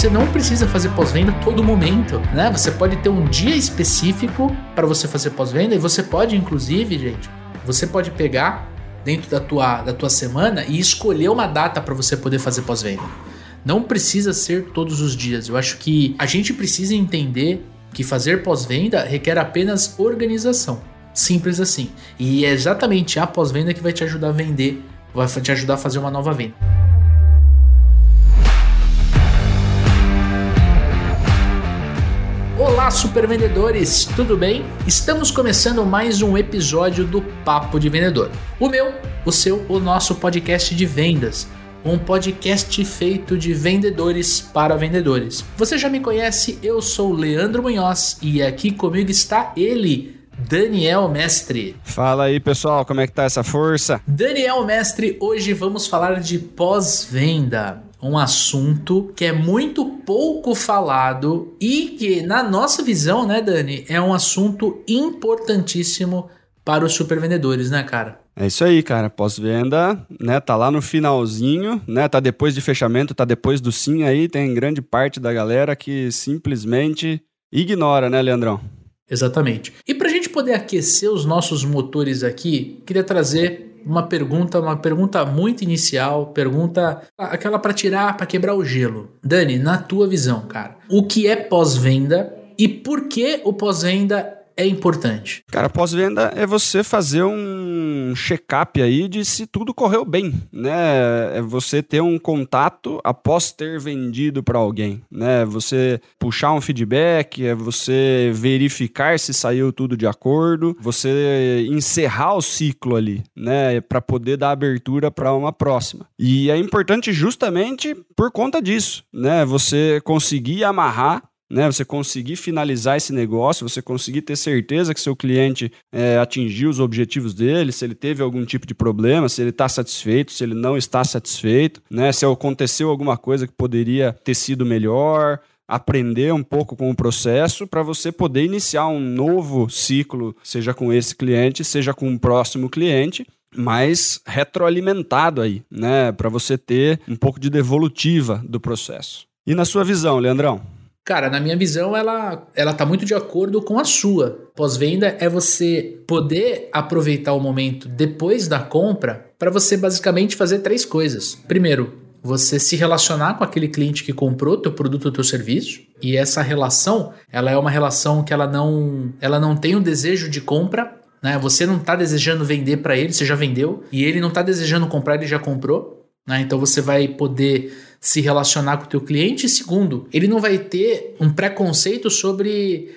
você não precisa fazer pós-venda todo momento, né? Você pode ter um dia específico para você fazer pós-venda e você pode, inclusive, gente, você pode pegar dentro da tua, da tua semana e escolher uma data para você poder fazer pós-venda. Não precisa ser todos os dias. Eu acho que a gente precisa entender que fazer pós-venda requer apenas organização. Simples assim. E é exatamente a pós-venda que vai te ajudar a vender, vai te ajudar a fazer uma nova venda. Olá, super vendedores, tudo bem? Estamos começando mais um episódio do Papo de Vendedor. O meu, o seu, o nosso podcast de vendas. Um podcast feito de vendedores para vendedores. Você já me conhece, eu sou Leandro Munhoz e aqui comigo está ele, Daniel Mestre. Fala aí, pessoal, como é que tá essa força? Daniel Mestre, hoje vamos falar de pós-venda um assunto que é muito pouco falado e que, na nossa visão, né, Dani, é um assunto importantíssimo para os supervendedores, né, cara? É isso aí, cara. Pós-venda, né? Tá lá no finalzinho, né? Tá depois de fechamento, tá depois do sim aí. Tem grande parte da galera que simplesmente ignora, né, Leandrão? Exatamente. E para a gente poder aquecer os nossos motores aqui, queria trazer uma pergunta, uma pergunta muito inicial, pergunta aquela para tirar, para quebrar o gelo. Dani, na tua visão, cara, o que é pós-venda e por que o pós-venda é importante? Cara, pós-venda é você fazer um check-up aí de se tudo correu bem, né? É você ter um contato após ter vendido para alguém, né? Você puxar um feedback, é você verificar se saiu tudo de acordo, você encerrar o ciclo ali, né? Para poder dar abertura para uma próxima. E é importante justamente por conta disso, né? Você conseguir amarrar né? Você conseguir finalizar esse negócio, você conseguir ter certeza que seu cliente é, atingiu os objetivos dele, se ele teve algum tipo de problema, se ele está satisfeito, se ele não está satisfeito, né? Se aconteceu alguma coisa que poderia ter sido melhor, aprender um pouco com o processo para você poder iniciar um novo ciclo, seja com esse cliente, seja com o próximo cliente, mais retroalimentado aí, né, para você ter um pouco de devolutiva do processo. E na sua visão, Leandrão? Cara, na minha visão, ela, ela tá muito de acordo com a sua. Pós-venda é você poder aproveitar o momento depois da compra para você basicamente fazer três coisas. Primeiro, você se relacionar com aquele cliente que comprou teu produto ou teu serviço e essa relação ela é uma relação que ela não ela não tem o desejo de compra né você não está desejando vender para ele você já vendeu e ele não está desejando comprar ele já comprou né então você vai poder se relacionar com o teu cliente. E segundo, ele não vai ter um preconceito sobre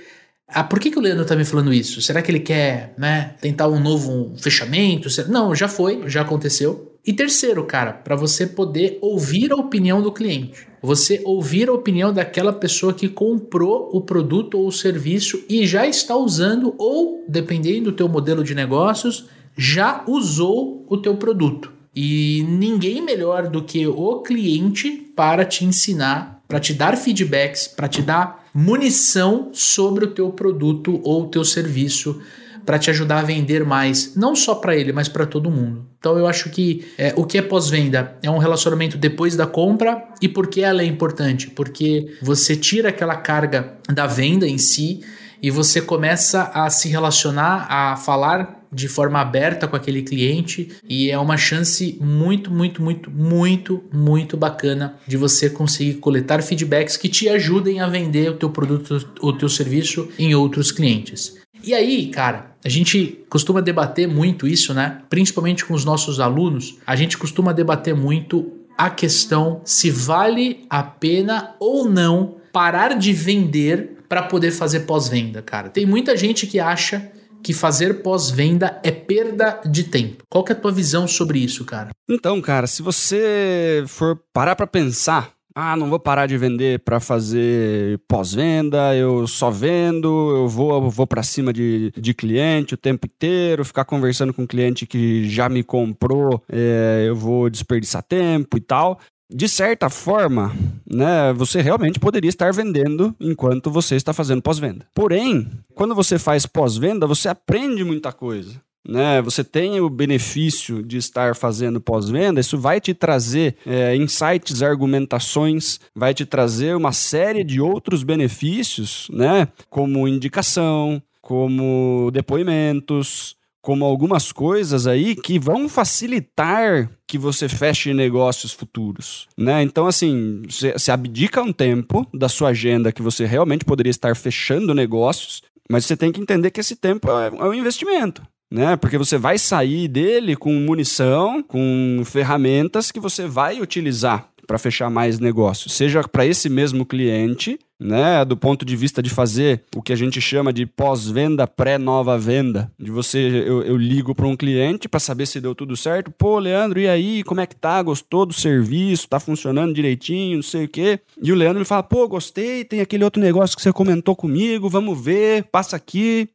ah, por que, que o Leandro está me falando isso? Será que ele quer né, tentar um novo fechamento? Não, já foi, já aconteceu. E terceiro, cara, para você poder ouvir a opinião do cliente. Você ouvir a opinião daquela pessoa que comprou o produto ou o serviço e já está usando, ou, dependendo do teu modelo de negócios, já usou o teu produto. E ninguém melhor do que o cliente para te ensinar, para te dar feedbacks, para te dar munição sobre o teu produto ou o teu serviço, para te ajudar a vender mais, não só para ele, mas para todo mundo. Então eu acho que é, o que é pós-venda é um relacionamento depois da compra e por que ela é importante? Porque você tira aquela carga da venda em si e você começa a se relacionar, a falar de forma aberta com aquele cliente e é uma chance muito, muito, muito, muito, muito bacana de você conseguir coletar feedbacks que te ajudem a vender o teu produto, o teu serviço em outros clientes. E aí, cara, a gente costuma debater muito isso, né? Principalmente com os nossos alunos, a gente costuma debater muito a questão se vale a pena ou não parar de vender para poder fazer pós-venda, cara. Tem muita gente que acha que fazer pós-venda é perda de tempo. Qual que é a tua visão sobre isso, cara? Então, cara, se você for parar para pensar, ah, não vou parar de vender para fazer pós-venda, eu só vendo, eu vou, vou para cima de, de cliente o tempo inteiro, ficar conversando com cliente que já me comprou, é, eu vou desperdiçar tempo e tal de certa forma, né, você realmente poderia estar vendendo enquanto você está fazendo pós-venda. Porém, quando você faz pós-venda, você aprende muita coisa. né? Você tem o benefício de estar fazendo pós-venda, isso vai te trazer é, insights, argumentações, vai te trazer uma série de outros benefícios, né? Como indicação, como depoimentos, como algumas coisas aí que vão facilitar que você feche negócios futuros, né? Então, assim, você abdica um tempo da sua agenda que você realmente poderia estar fechando negócios, mas você tem que entender que esse tempo é, é um investimento né? Porque você vai sair dele com munição, com ferramentas que você vai utilizar para fechar mais negócios, seja para esse mesmo cliente, né, do ponto de vista de fazer o que a gente chama de pós-venda, pré-nova venda, de você eu, eu ligo para um cliente para saber se deu tudo certo, pô, Leandro, e aí, como é que tá? Gostou do serviço? Tá funcionando direitinho, não sei o quê? E o Leandro me fala, pô, gostei, tem aquele outro negócio que você comentou comigo, vamos ver, passa aqui.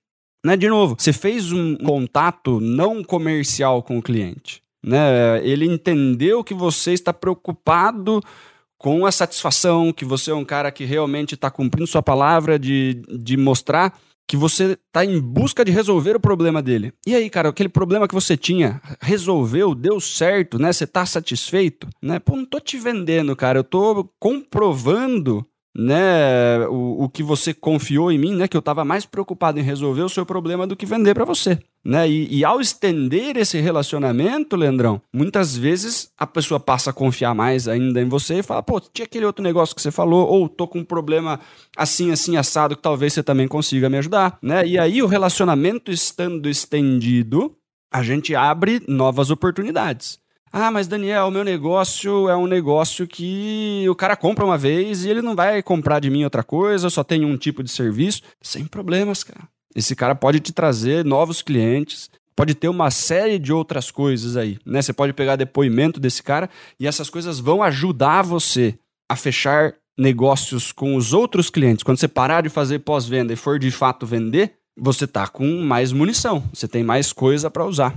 Né? De novo, você fez um contato não comercial com o cliente. Né? Ele entendeu que você está preocupado com a satisfação, que você é um cara que realmente está cumprindo sua palavra de, de mostrar que você está em busca de resolver o problema dele. E aí, cara, aquele problema que você tinha, resolveu, deu certo, né? Você está satisfeito, né? Pô, não tô te vendendo, cara, eu tô comprovando né, o, o que você confiou em mim, né, que eu estava mais preocupado em resolver o seu problema do que vender para você. Né? E, e, ao estender esse relacionamento, Leandrão, muitas vezes a pessoa passa a confiar mais ainda em você e fala: pô, tinha aquele outro negócio que você falou, ou tô com um problema assim, assim, assado, que talvez você também consiga me ajudar. Né? E aí, o relacionamento estando estendido, a gente abre novas oportunidades. Ah, mas Daniel, o meu negócio é um negócio que o cara compra uma vez e ele não vai comprar de mim outra coisa, só tem um tipo de serviço. Sem problemas, cara. Esse cara pode te trazer novos clientes, pode ter uma série de outras coisas aí, né? Você pode pegar depoimento desse cara e essas coisas vão ajudar você a fechar negócios com os outros clientes. Quando você parar de fazer pós-venda e for de fato vender, você tá com mais munição, você tem mais coisa para usar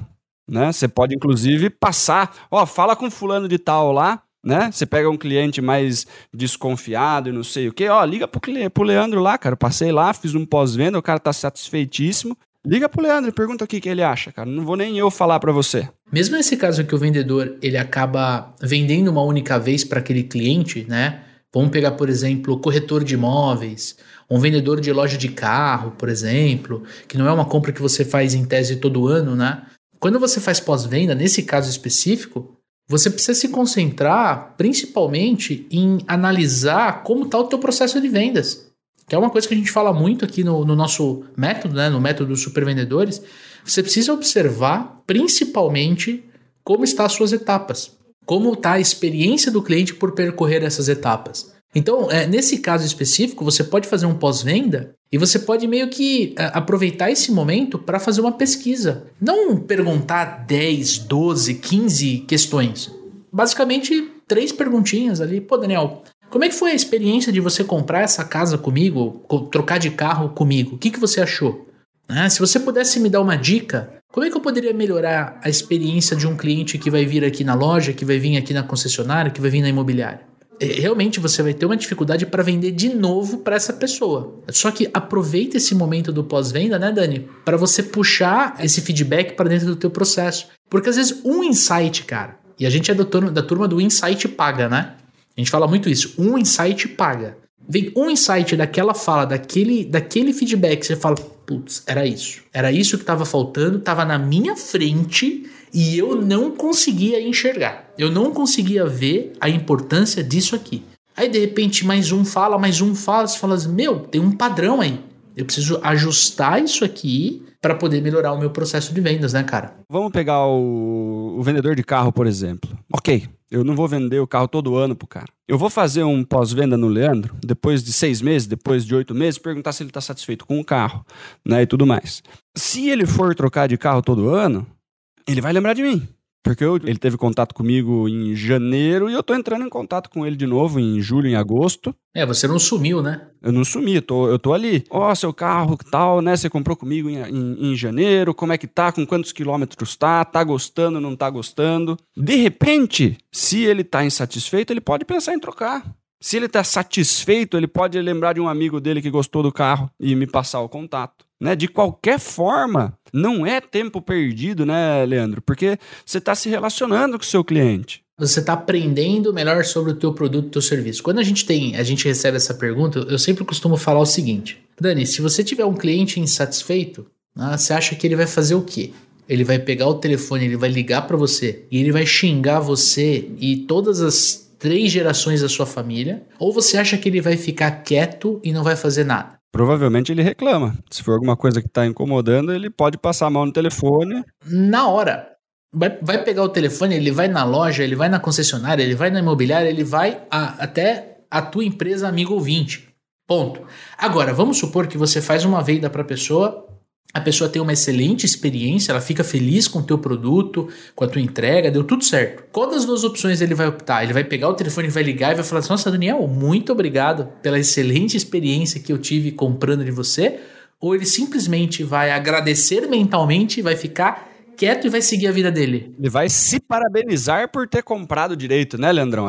né? Você pode inclusive passar, ó, fala com fulano de tal lá, né? Você pega um cliente mais desconfiado e não sei o quê, ó, liga pro, pro Leandro lá, cara. Passei lá, fiz um pós-venda, o cara tá satisfeitíssimo. Liga pro Leandro e pergunta o que, que ele acha, cara. Não vou nem eu falar para você. Mesmo nesse caso que o vendedor ele acaba vendendo uma única vez para aquele cliente, né? Vamos pegar, por exemplo, corretor de imóveis, um vendedor de loja de carro, por exemplo, que não é uma compra que você faz em tese todo ano, né? Quando você faz pós-venda, nesse caso específico, você precisa se concentrar principalmente em analisar como está o teu processo de vendas. Que é uma coisa que a gente fala muito aqui no, no nosso método, né, no método dos supervendedores. Você precisa observar principalmente como estão as suas etapas. Como está a experiência do cliente por percorrer essas etapas. Então, é, nesse caso específico, você pode fazer um pós-venda e você pode meio que é, aproveitar esse momento para fazer uma pesquisa. Não perguntar 10, 12, 15 questões. Basicamente, três perguntinhas ali. Pô, Daniel, como é que foi a experiência de você comprar essa casa comigo, trocar de carro comigo? O que, que você achou? Ah, se você pudesse me dar uma dica, como é que eu poderia melhorar a experiência de um cliente que vai vir aqui na loja, que vai vir aqui na concessionária, que vai vir na imobiliária? É, realmente você vai ter uma dificuldade para vender de novo para essa pessoa. Só que aproveita esse momento do pós-venda, né, Dani, para você puxar esse feedback para dentro do teu processo. Porque às vezes um insight, cara, e a gente é da turma, da turma do insight paga, né? A gente fala muito isso, um insight paga. Vem um insight daquela fala, daquele, daquele feedback, você fala, putz, era isso. Era isso que estava faltando, estava na minha frente e eu não conseguia enxergar. Eu não conseguia ver a importância disso aqui. Aí de repente mais um fala, mais um fala, você fala assim, meu, tem um padrão aí. Eu preciso ajustar isso aqui para poder melhorar o meu processo de vendas, né, cara? Vamos pegar o, o, vendedor de carro, por exemplo. Ok, eu não vou vender o carro todo ano pro cara. Eu vou fazer um pós-venda no Leandro, depois de seis meses, depois de oito meses, perguntar se ele está satisfeito com o carro, né, e tudo mais. Se ele for trocar de carro todo ano, ele vai lembrar de mim. Porque eu, ele teve contato comigo em janeiro e eu tô entrando em contato com ele de novo em julho, em agosto. É, você não sumiu, né? Eu não sumi, eu tô, eu tô ali. Ó, oh, seu carro tal, né? Você comprou comigo em, em, em, janeiro, como é que tá? Com quantos quilômetros tá? Tá gostando, não tá gostando? De repente, se ele tá insatisfeito, ele pode pensar em trocar. Se ele tá satisfeito, ele pode lembrar de um amigo dele que gostou do carro e me passar o contato. Né? De qualquer forma, não é tempo perdido, né, Leandro? Porque você está se relacionando com o seu cliente. Você está aprendendo melhor sobre o teu produto, o teu serviço. Quando a gente tem, a gente recebe essa pergunta, eu sempre costumo falar o seguinte: Dani, se você tiver um cliente insatisfeito, né, você acha que ele vai fazer o quê? Ele vai pegar o telefone, ele vai ligar para você e ele vai xingar você e todas as três gerações da sua família? Ou você acha que ele vai ficar quieto e não vai fazer nada? Provavelmente ele reclama. Se for alguma coisa que está incomodando, ele pode passar a mão no telefone. Na hora. Vai, vai pegar o telefone, ele vai na loja, ele vai na concessionária, ele vai na imobiliária, ele vai a, até a tua empresa amigo ouvinte. Ponto. Agora, vamos supor que você faz uma venda para a pessoa a pessoa tem uma excelente experiência, ela fica feliz com o teu produto, com a tua entrega, deu tudo certo. Qual das duas opções ele vai optar? Ele vai pegar o telefone, vai ligar e vai falar assim, nossa, Daniel, muito obrigado pela excelente experiência que eu tive comprando de você. Ou ele simplesmente vai agradecer mentalmente, vai ficar quieto e vai seguir a vida dele. Ele vai se parabenizar por ter comprado direito, né, Leandrão?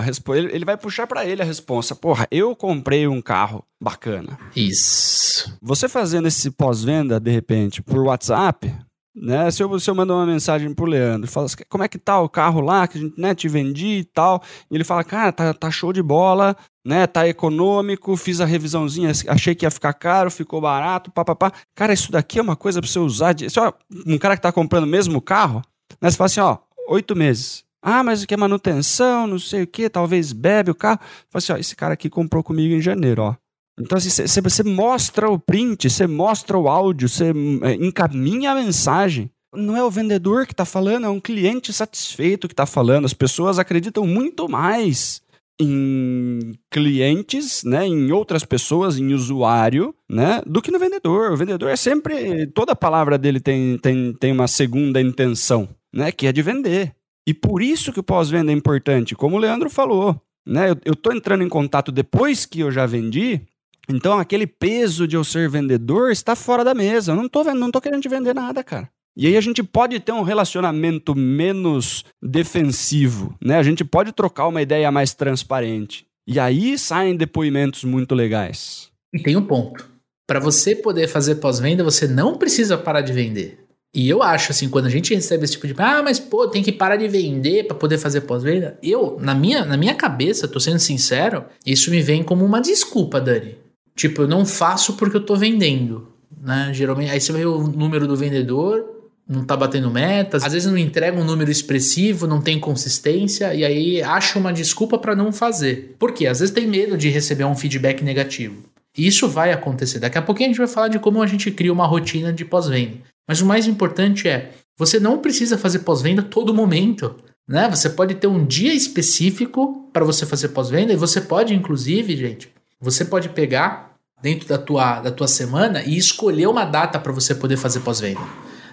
Ele vai puxar para ele a resposta. Porra, eu comprei um carro bacana. Isso. Você fazendo esse pós-venda, de repente, por WhatsApp, né? Se eu, se eu mandar uma mensagem pro Leandro falo assim, como é que tá o carro lá que a gente né, te vendi e tal, e ele fala, cara, tá, tá show de bola, né? Tá econômico, fiz a revisãozinha, achei que ia ficar caro, ficou barato, papapá. Cara, isso daqui é uma coisa para você usar. De, ó, um cara que tá comprando o mesmo carro, né? Você fala assim, ó, oito meses. Ah, mas o que é manutenção, não sei o que, talvez bebe o carro. Fala assim, ó, esse cara aqui comprou comigo em janeiro, ó. Então, assim, você mostra o print, você mostra o áudio, você é, encaminha a mensagem. Não é o vendedor que está falando, é um cliente satisfeito que está falando. As pessoas acreditam muito mais em clientes, né, em outras pessoas, em usuário, né, do que no vendedor. O vendedor é sempre toda palavra dele tem, tem, tem uma segunda intenção, né, que é de vender. E por isso que o pós-venda é importante, como o Leandro falou, né? Eu, tô entrando em contato depois que eu já vendi, então aquele peso de eu ser vendedor está fora da mesa. Eu não tô, não tô querendo te vender nada, cara. E aí a gente pode ter um relacionamento menos defensivo, né? A gente pode trocar uma ideia mais transparente. E aí saem depoimentos muito legais. E tem um ponto. Para você poder fazer pós-venda, você não precisa parar de vender. E eu acho assim, quando a gente recebe esse tipo de, ah, mas pô, tem que parar de vender para poder fazer pós-venda. Eu, na minha, na minha cabeça, tô sendo sincero, isso me vem como uma desculpa, Dani. Tipo, eu não faço porque eu tô vendendo, né? Geralmente, aí você vê o número do vendedor, não tá batendo metas, às vezes não entrega um número expressivo, não tem consistência e aí acha uma desculpa para não fazer. Por quê? Às vezes tem medo de receber um feedback negativo. E isso vai acontecer. Daqui a pouquinho a gente vai falar de como a gente cria uma rotina de pós-venda. Mas o mais importante é, você não precisa fazer pós-venda todo momento. Né? Você pode ter um dia específico para você fazer pós-venda e você pode, inclusive, gente, você pode pegar dentro da tua, da tua semana e escolher uma data para você poder fazer pós-venda.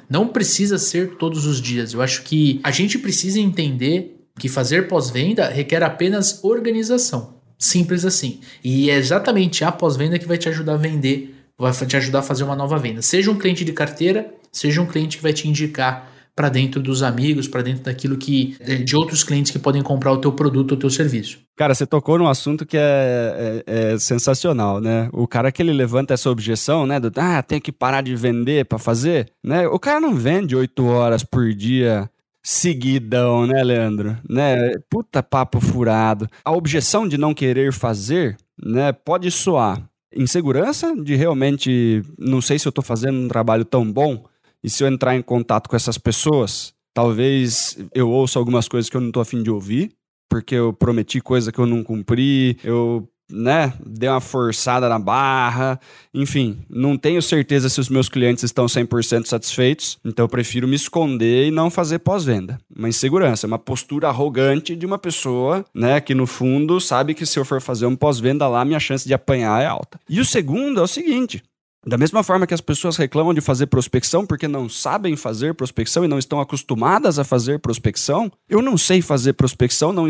Não precisa ser todos os dias. Eu acho que a gente precisa entender que fazer pós-venda requer apenas organização. Simples assim. E é exatamente a pós-venda que vai te ajudar a vender, vai te ajudar a fazer uma nova venda. Seja um cliente de carteira, seja um cliente que vai te indicar para dentro dos amigos, para dentro daquilo que de outros clientes que podem comprar o teu produto ou teu serviço. Cara, você tocou num assunto que é, é, é, sensacional, né? O cara que ele levanta essa objeção, né? Do, ah, tem que parar de vender para fazer, né? O cara não vende oito horas por dia seguidão, né, Leandro? Né? Puta papo furado. A objeção de não querer fazer, né, pode soar insegurança de realmente não sei se eu tô fazendo um trabalho tão bom e se eu entrar em contato com essas pessoas, talvez eu ouça algumas coisas que eu não tô afim de ouvir, porque eu prometi coisa que eu não cumpri, eu né, dei uma forçada na barra, enfim, não tenho certeza se os meus clientes estão 100% satisfeitos, então eu prefiro me esconder e não fazer pós-venda. Uma insegurança, uma postura arrogante de uma pessoa, né, que no fundo sabe que se eu for fazer um pós-venda lá, minha chance de apanhar é alta. E o segundo é o seguinte, da mesma forma que as pessoas reclamam de fazer prospecção porque não sabem fazer prospecção e não estão acostumadas a fazer prospecção, eu não sei fazer prospecção, não,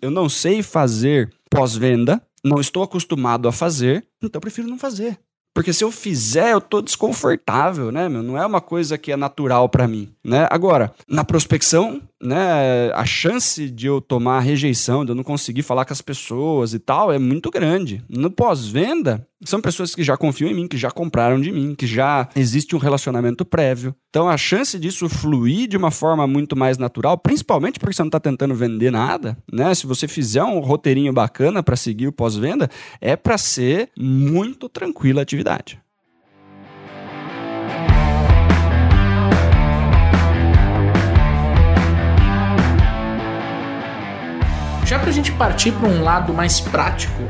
eu não sei fazer pós-venda, não estou acostumado a fazer, então eu prefiro não fazer. Porque se eu fizer, eu tô desconfortável, né, meu? Não é uma coisa que é natural para mim, né? Agora, na prospecção, né, a chance de eu tomar rejeição, de eu não conseguir falar com as pessoas e tal, é muito grande. No pós-venda, são pessoas que já confiam em mim, que já compraram de mim, que já existe um relacionamento prévio. Então a chance disso fluir de uma forma muito mais natural, principalmente porque você não está tentando vender nada, né? Se você fizer um roteirinho bacana para seguir o pós-venda, é para ser muito tranquila a atividade. Já para a gente partir para um lado mais prático,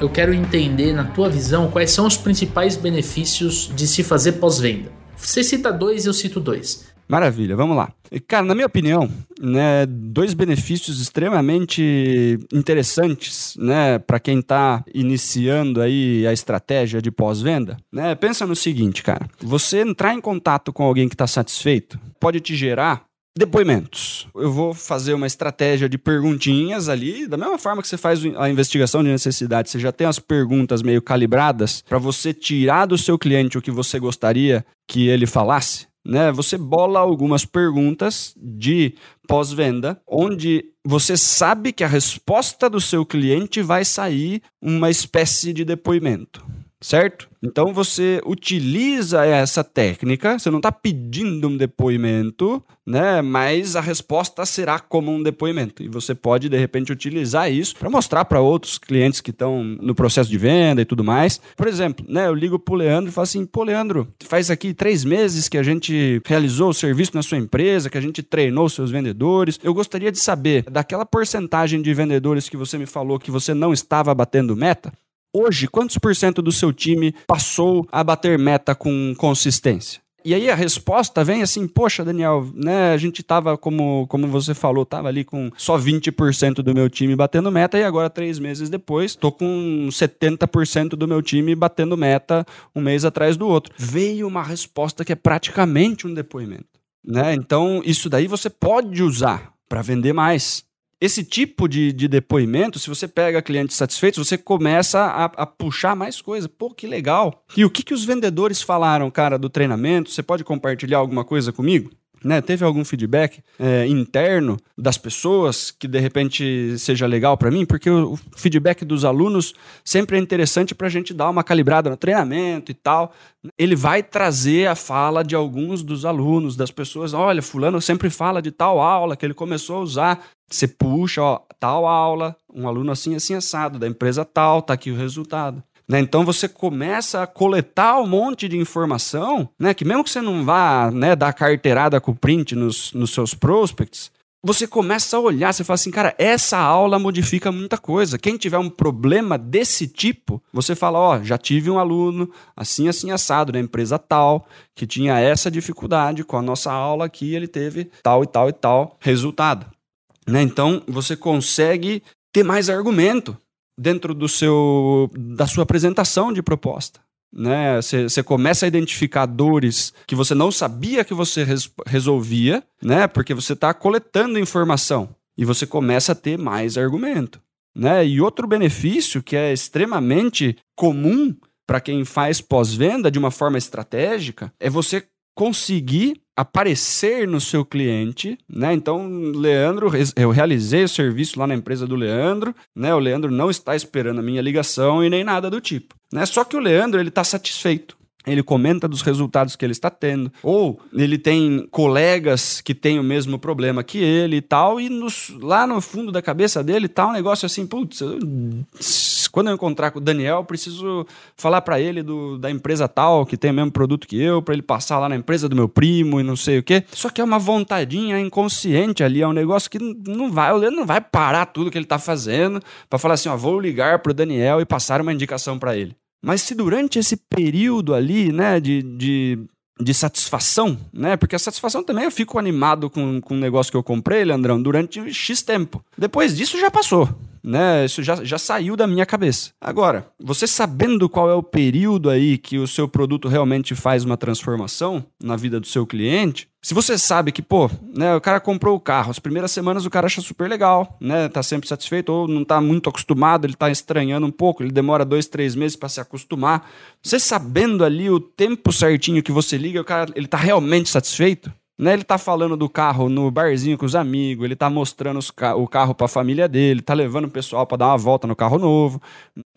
eu quero entender, na tua visão, quais são os principais benefícios de se fazer pós-venda. Você cita dois, eu cito dois. Maravilha, vamos lá. Cara, na minha opinião, né, dois benefícios extremamente interessantes, né, para quem está iniciando aí a estratégia de pós-venda, né? Pensa no seguinte, cara. Você entrar em contato com alguém que está satisfeito pode te gerar Depoimentos. Eu vou fazer uma estratégia de perguntinhas ali, da mesma forma que você faz a investigação de necessidade, você já tem as perguntas meio calibradas para você tirar do seu cliente o que você gostaria que ele falasse. Né? Você bola algumas perguntas de pós-venda, onde você sabe que a resposta do seu cliente vai sair uma espécie de depoimento certo? Então você utiliza essa técnica, você não está pedindo um depoimento, né? Mas a resposta será como um depoimento. E você pode, de repente, utilizar isso para mostrar para outros clientes que estão no processo de venda e tudo mais. Por exemplo, né? Eu ligo pro Leandro e falo assim: pô, Leandro, faz aqui três meses que a gente realizou o serviço na sua empresa, que a gente treinou seus vendedores. Eu gostaria de saber daquela porcentagem de vendedores que você me falou que você não estava batendo meta. Hoje, quantos por cento do seu time passou a bater meta com consistência? E aí a resposta vem assim, poxa, Daniel, né, a gente tava, como, como você falou, tava ali com só 20% do meu time batendo meta e agora, três meses depois, tô com 70% do meu time batendo meta um mês atrás do outro. Veio uma resposta que é praticamente um depoimento. Né? Então, isso daí você pode usar para vender mais. Esse tipo de, de depoimento, se você pega clientes satisfeitos, você começa a, a, puxar mais coisa. Pô, que legal. E o que, que os vendedores falaram, cara, do treinamento? Você pode compartilhar alguma coisa comigo? Né, teve algum feedback é, interno das pessoas que de repente seja legal para mim? Porque o, feedback dos alunos sempre é interessante para a gente dar uma calibrada no treinamento e tal. Ele vai trazer a fala de alguns dos alunos, das pessoas. Olha, Fulano sempre fala de tal aula que ele começou a usar. Você puxa, ó, tal aula, um aluno assim, assim, assado, da empresa tal, tá aqui o resultado. Né? Então você começa a coletar um monte de informação, né? Que mesmo que você não vá né, dar carteirada com o print nos, nos seus prospects, você começa a olhar, você fala assim, cara, essa aula modifica muita coisa. Quem tiver um problema desse tipo, você fala, ó, já tive um aluno assim, assim, assado, na empresa tal, que tinha essa dificuldade com a nossa aula aqui, ele teve tal e tal e tal resultado. Né? Então, você consegue ter mais argumento dentro do seu, da sua apresentação de proposta. Né? Você, você começa a identificar dores que você não sabia que você res, resolvia, né? porque você está coletando informação e você começa a ter mais argumento. Né? E outro benefício que é extremamente comum para quem faz pós-venda de uma forma estratégica é você conseguir aparecer no seu cliente, né? Então, Leandro, eu realizei o serviço lá na empresa do Leandro, né? O Leandro não está esperando a minha ligação e nem nada do tipo, né? Só que o Leandro, ele está satisfeito ele comenta dos resultados que ele está tendo, ou ele tem colegas que têm o mesmo problema que ele e tal, e nos, lá no fundo da cabeça dele tá um negócio assim, putz, quando eu encontrar com o Daniel, eu preciso falar para ele do, da empresa tal, que tem o mesmo produto que eu, para ele passar lá na empresa do meu primo e não sei o quê. Só que é uma vontadinha inconsciente ali, é um negócio que não vai, o Leandro não vai parar tudo que ele tá fazendo para falar assim, ó, vou ligar pro Daniel e passar uma indicação para ele. Mas se durante esse período ali, né, de, de, de, satisfação, né, porque a satisfação também eu fico animado com, com o negócio que eu comprei, Leandrão, durante X tempo. Depois disso já passou né? Isso já, já saiu da minha cabeça. Agora, você sabendo qual é o período aí que o seu produto realmente faz uma transformação na vida do seu cliente, se você sabe que, pô, né, o cara comprou o carro, as primeiras semanas o cara acha super legal, né? Tá sempre satisfeito, ou não tá muito acostumado, ele tá estranhando um pouco, ele demora dois, três meses para se acostumar. Você sabendo ali o tempo certinho que você liga, o cara ele tá realmente satisfeito, Né, ele tá falando do carro no barzinho com os amigos, ele tá mostrando ca o carro para a família dele, tá levando o pessoal para dar uma volta no carro novo.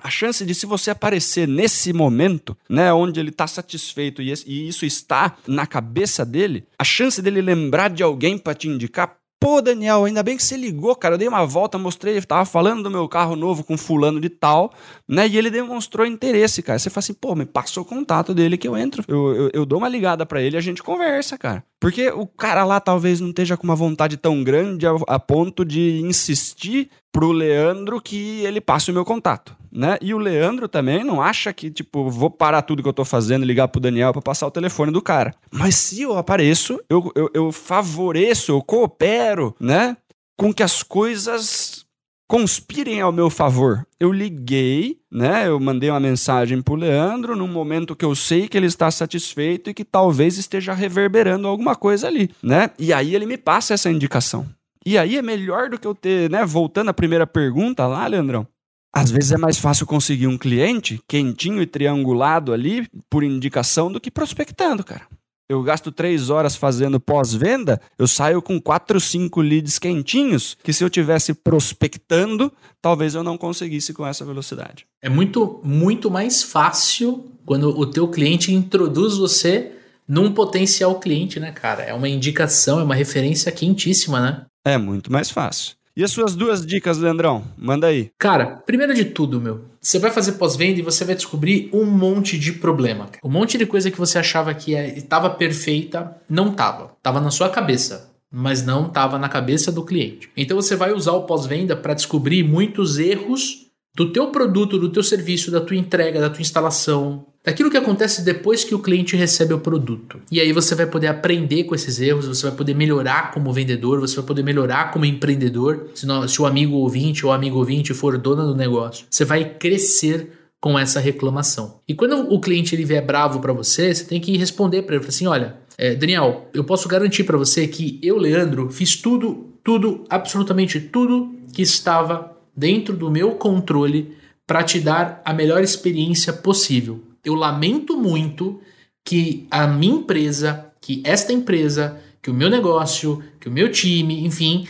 A chance de se você aparecer nesse momento, né, onde ele tá satisfeito e, e isso está na cabeça dele, a chance dele lembrar de alguém para te indicar Pô, Daniel, ainda bem que você ligou, cara. Eu dei uma volta, mostrei, tava falando do meu carro novo com fulano de tal, né? E ele demonstrou interesse, cara. Você fala assim, pô, me passou o contato dele que eu entro. Eu, eu, eu dou uma ligada para ele e a gente conversa, cara. Porque o cara lá talvez não esteja com uma vontade tão grande a, a ponto de insistir pro Leandro que ele passe o meu contato, né? E o Leandro também não acha que, tipo, vou parar tudo que eu tô fazendo e ligar pro Daniel para passar o telefone do cara. Mas se eu apareço, eu, eu, eu favoreço, eu coopero, né? Com que as coisas conspirem ao meu favor. Eu liguei, né? Eu mandei uma mensagem pro Leandro num momento que eu sei que ele está satisfeito e que talvez esteja reverberando alguma coisa ali, né? E aí ele me passa essa indicação. E aí é melhor do que eu ter, né? Voltando à primeira pergunta lá, Leandrão. Às vezes é mais fácil conseguir um cliente quentinho e triangulado ali por indicação do que prospectando, cara eu gasto três horas fazendo pós-venda, eu saio com quatro, cinco leads quentinhos, que se eu tivesse prospectando, talvez eu não conseguisse com essa velocidade. É muito, muito mais fácil quando o teu cliente introduz você num potencial cliente, né, cara? É uma indicação, é uma referência quentíssima, né? É muito mais fácil. E as suas duas dicas, Leandrão? Manda aí. Cara, primeiro de tudo, meu, você vai fazer pós-venda e você vai descobrir um monte de problema. Um monte de coisa que você achava que estava é, perfeita, não estava. Estava na sua cabeça, mas não estava na cabeça do cliente. Então você vai usar o pós-venda para descobrir muitos erros do teu produto, do teu serviço, da tua entrega, da tua instalação, daquilo que acontece depois que o cliente recebe o produto. E aí você vai poder aprender com esses erros, você vai poder melhorar como vendedor, você vai poder melhorar como empreendedor, se, não, se o amigo ouvinte ou amigo ouvinte for dona do negócio. Você vai crescer com essa reclamação. E quando o cliente ele vier bravo para você, você tem que responder para ele assim, olha, é, Daniel, eu posso garantir para você que eu, Leandro, fiz tudo, tudo, absolutamente tudo que estava dentro do meu controle para te dar a melhor experiência possível eu lamento muito que a minha empresa, que esta empresa, que o meu negócio, que o meu time, enfim,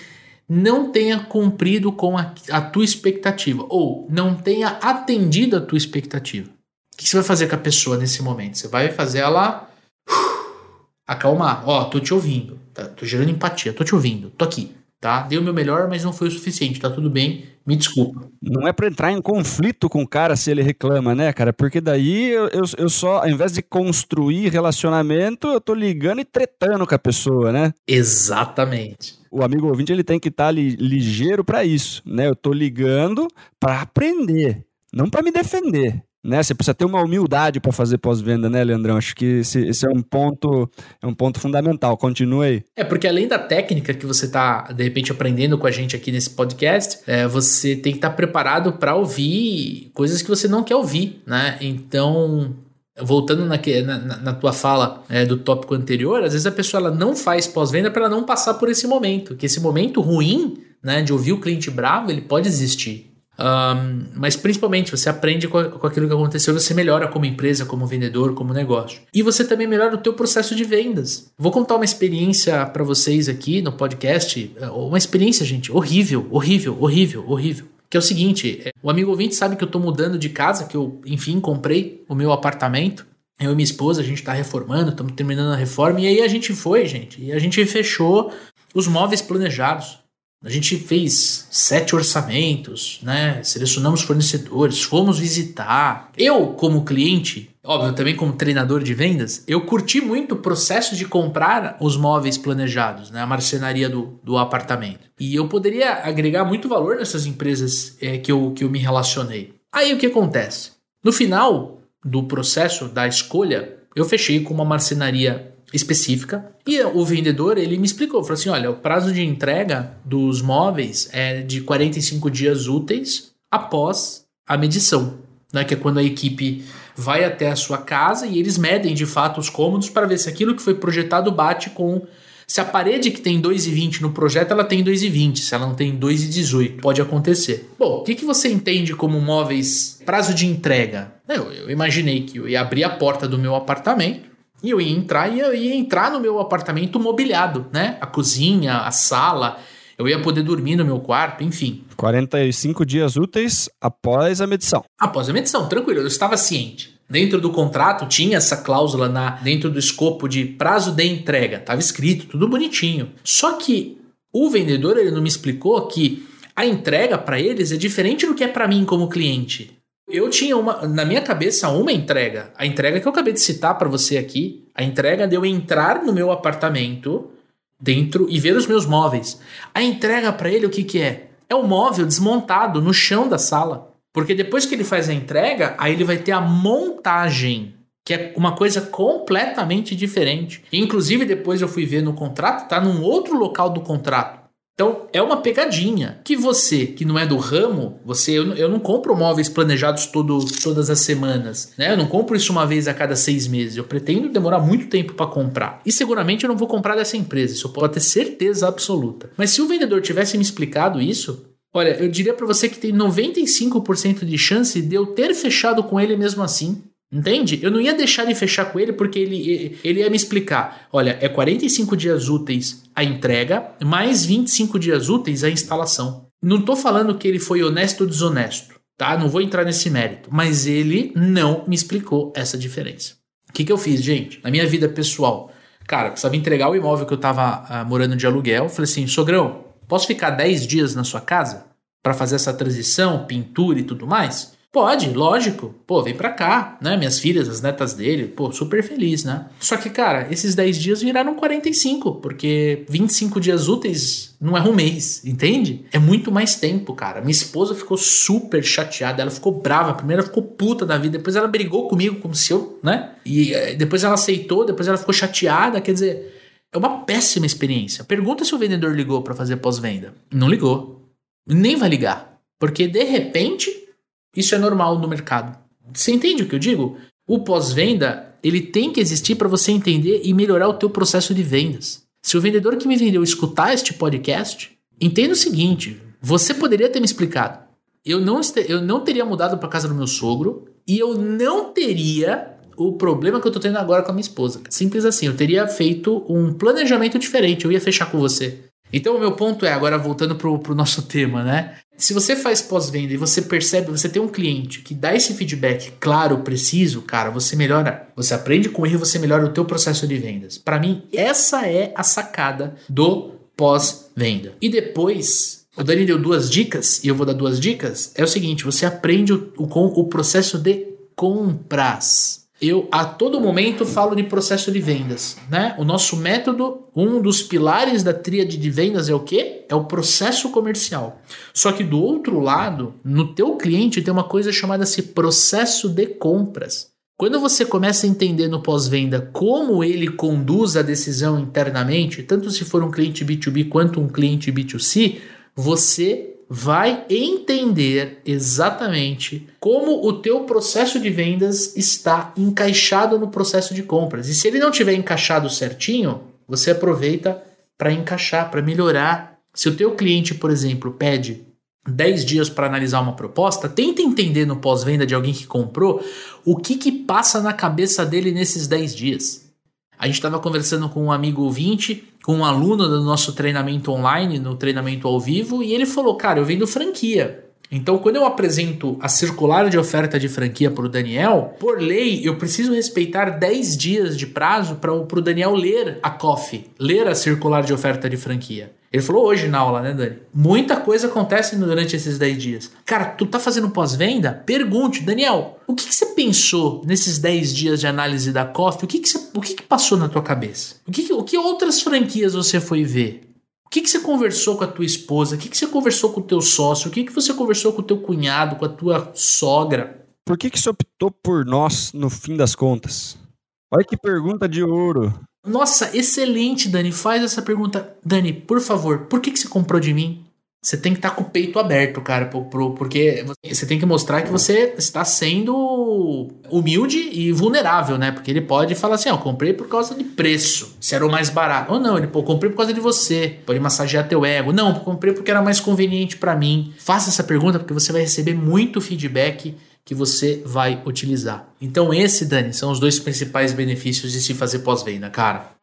não tenha cumprido com a, a tua expectativa ou não tenha atendido a tua expectativa. O que você vai fazer com a pessoa nesse momento? Você vai fazer ela acalmar. Ó, oh, tô te ouvindo, tá? tô gerando empatia, tô te ouvindo, tô aqui tá? Dei o meu melhor, mas não foi o suficiente, tá tudo bem, me desculpa. Não é para entrar em conflito com o cara se ele reclama, né, cara? Porque daí eu, eu, eu, só, ao invés de construir relacionamento, eu tô ligando e tretando com a pessoa, né? Exatamente. O amigo ouvinte, ele tem que estar tá li, ligeiro para isso, né? Eu tô ligando para aprender, não para me defender né? Você precisa ter uma humildade para fazer pós-venda, né, Leandrão? Acho que esse, esse, é um ponto é um ponto fundamental. Continue aí. É porque além da técnica que você está de repente aprendendo com a gente aqui nesse podcast, é, você tem que estar tá preparado para ouvir coisas que você não quer ouvir, né? Então voltando na, na, na, tua fala é, do tópico anterior, às vezes a pessoa ela não faz pós-venda para não passar por esse momento, que esse momento ruim, né, de ouvir o cliente bravo, ele pode existir. Um, mas principalmente você aprende com, com, aquilo que aconteceu, você melhora como empresa, como vendedor, como negócio. E você também melhora o teu processo de vendas. Vou contar uma experiência para vocês aqui no podcast, é, uma experiência, gente, horrível, horrível, horrível, horrível. Que é o seguinte, é, o amigo ouvinte sabe que eu tô mudando de casa, que eu, enfim, comprei o meu apartamento. Eu e minha esposa, a gente tá reformando, estamos terminando a reforma, e aí a gente foi, gente, e a gente fechou os móveis planejados. A gente fez sete orçamentos, né? Selecionamos fornecedores, fomos visitar. Eu, como cliente, óbvio, também como treinador de vendas, eu curti muito o processo de comprar os móveis planejados, né? A marcenaria do, do apartamento. E eu poderia agregar muito valor nessas empresas é, que, eu, que eu me relacionei. Aí o que acontece? No final do processo da escolha, eu fechei com uma marcenaria específica e o vendedor ele me explicou, falou assim, olha, o prazo de entrega dos móveis é de 45 dias úteis após a medição, né, que é quando a equipe vai até a sua casa e eles medem de fato os cômodos para ver se aquilo que foi projetado bate com se a parede que tem 2,20 no projeto, ela tem 2,20. Se ela não tem 2,18, pode acontecer. Bom, o que, que você entende como móveis prazo de entrega? Eu, eu imaginei que eu ia abrir a porta do meu apartamento, E eu ia entrar e eu ia entrar no meu apartamento mobiliado, né? A cozinha, a sala, eu ia poder dormir no meu quarto, enfim. 45 dias úteis após a medição. Após a medição, tranquilo, eu estava ciente. Dentro do contrato tinha essa cláusula na dentro do escopo de prazo de entrega, estava escrito, tudo bonitinho. Só que o vendedor ele não me explicou que a entrega para eles é diferente do que é para mim como cliente. Eu tinha uma, na minha cabeça uma entrega. A entrega que eu acabei de citar para você aqui, a entrega de eu entrar no meu apartamento dentro e ver os meus móveis. A entrega para ele o que que é? É o móvel desmontado no chão da sala. Porque depois que ele faz a entrega, aí ele vai ter a montagem, que é uma coisa completamente diferente. Inclusive depois eu fui ver no contrato, tá num outro local do contrato. Então é uma pegadinha que você, que não é do ramo, você eu, eu não compro móveis planejados todo, todas as semanas, né? Eu não compro isso uma vez a cada seis meses. Eu pretendo demorar muito tempo para comprar e seguramente eu não vou comprar dessa empresa. Isso eu posso ter certeza absoluta. Mas se o vendedor tivesse me explicado isso, olha, eu diria para você que tem 95% de chance de eu ter fechado com ele mesmo assim. Entende? Eu não ia deixar de fechar com ele porque ele, ele ia me explicar: olha, é 45 dias úteis a entrega, mais 25 dias úteis a instalação. Não estou falando que ele foi honesto ou desonesto, tá? Não vou entrar nesse mérito, mas ele não me explicou essa diferença. O que, que eu fiz, gente? Na minha vida pessoal, cara, precisava entregar o imóvel que eu estava uh, morando de aluguel. Falei assim: sogrão, posso ficar 10 dias na sua casa para fazer essa transição, pintura e tudo mais? Pode, lógico. Pô, vem pra cá, né? Minhas filhas, as netas dele, pô, super feliz, né? Só que, cara, esses 10 dias viraram 45, porque 25 dias úteis não é um mês, entende? É muito mais tempo, cara. Minha esposa ficou super chateada, ela ficou brava. Primeiro ela ficou puta da vida, depois ela brigou comigo como se eu, né? E eh, depois ela aceitou, depois ela ficou chateada, quer dizer, é uma péssima experiência. Pergunta se o vendedor ligou para fazer pós-venda. Não ligou. Nem vai ligar. Porque de repente isso é normal no mercado. Você entende o que eu digo? O pós-venda, ele tem que existir para você entender e melhorar o teu processo de vendas. Se o vendedor que me vendeu escutar este podcast, entenda o seguinte, você poderia ter me explicado. Eu não, eu não teria mudado para casa do meu sogro e eu não teria o problema que eu tô tendo agora com a minha esposa. Simples assim, eu teria feito um planejamento diferente, eu ia fechar com você. Então o meu ponto é, agora voltando pro, pro nosso tema, né? Se você faz pós-venda e você percebe, você tem um cliente que dá esse feedback claro, preciso, cara, você melhora, você aprende com ele e você melhora o teu processo de vendas. Para mim, essa é a sacada do pós-venda. E depois, o Dani deu duas dicas e eu vou dar duas dicas. É o seguinte, você aprende o, o, o processo de compras eu a todo momento falo de processo de vendas, né? O nosso método, um dos pilares da tríade de vendas é o quê? É o processo comercial. Só que do outro lado, no teu cliente tem uma coisa chamada se processo de compras. Quando você começa a entender no pós-venda como ele conduz a decisão internamente, tanto se for um cliente B2B quanto um cliente B2C, você vai entender exatamente como o teu processo de vendas está encaixado no processo de compras. E se ele não tiver encaixado certinho, você aproveita para encaixar, para melhorar. Se o teu cliente, por exemplo, pede 10 dias para analisar uma proposta, tenta entender no pós-venda de alguém que comprou o que, que passa na cabeça dele nesses 10 dias. A gente estava conversando com um amigo ouvinte, com um aluno do nosso treinamento online, no treinamento ao vivo, e ele falou: Cara, eu vendo franquia. Então, quando eu apresento a circular de oferta de franquia para o Daniel, por lei, eu preciso respeitar 10 dias de prazo para o Daniel ler a COF, ler a circular de oferta de franquia. Ele falou hoje na aula, né, Dani? Muita coisa acontece durante esses 10 dias. Cara, tu tá fazendo pós-venda? Pergunte, Daniel, o que, que, você pensou nesses 10 dias de análise da COF? O que, que, você, o que, que passou na tua cabeça? O que, o que outras franquias você foi ver? O que, que você conversou com a tua esposa? O que, que você conversou com o teu sócio? O que, que você conversou com o teu cunhado, com a tua sogra? Por que, que você optou por nós no fim das contas? Olha que pergunta de ouro. Nossa, excelente, Dani. Faz essa pergunta. Dani, por favor, por que, que você comprou de mim? Você tem que estar tá com o peito aberto, cara, pro, pro, porque você tem que mostrar que você está sendo humilde e vulnerável, né? Porque ele pode falar assim: Ó, oh, comprei por causa de preço, se era o mais barato. Ou não, ele, pô, comprei por causa de você, pode massagear teu ego. Não, comprei porque era mais conveniente para mim. Faça essa pergunta porque você vai receber muito feedback que você vai utilizar. Então, esse, Dani, são os dois principais benefícios de se fazer pós-venda, cara.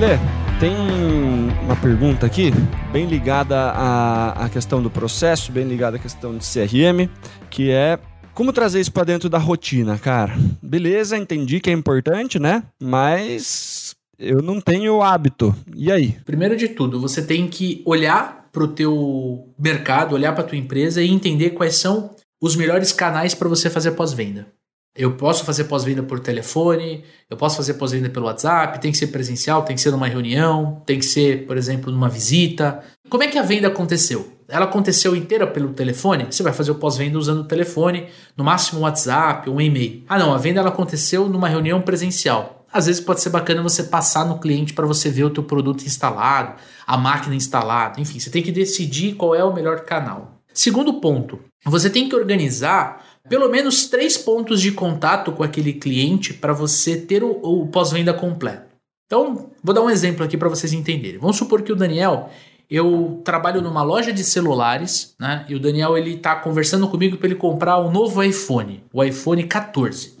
Lê, tem uma pergunta aqui, bem ligada à, à questão do processo, bem ligada à questão de CRM, que é como trazer isso para dentro da rotina, cara? Beleza, entendi que é importante, né? Mas eu não tenho hábito. E aí? Primeiro de tudo, você tem que olhar para o teu mercado, olhar para tua empresa e entender quais são os melhores canais para você fazer pós-venda. Eu posso fazer pós-venda por telefone, eu posso fazer pós-venda pelo WhatsApp, tem que ser presencial, tem que ser numa reunião, tem que ser, por exemplo, numa visita. Como é que a venda aconteceu? Ela aconteceu inteira pelo telefone? Você vai fazer o pós-venda usando o telefone, no máximo um WhatsApp um e-mail. Ah, não, a venda ela aconteceu numa reunião presencial. Às vezes pode ser bacana você passar no cliente para você ver o teu produto instalado, a máquina instalada, enfim, você tem que decidir qual é o melhor canal. Segundo ponto, você tem que organizar pelo menos três pontos de contato com aquele cliente para você ter o, o pós-venda completo. Então, vou dar um exemplo aqui para vocês entenderem. Vamos supor que o Daniel, eu trabalho numa loja de celulares, né? E o Daniel ele tá conversando comigo para ele comprar um novo iPhone, o iPhone 14,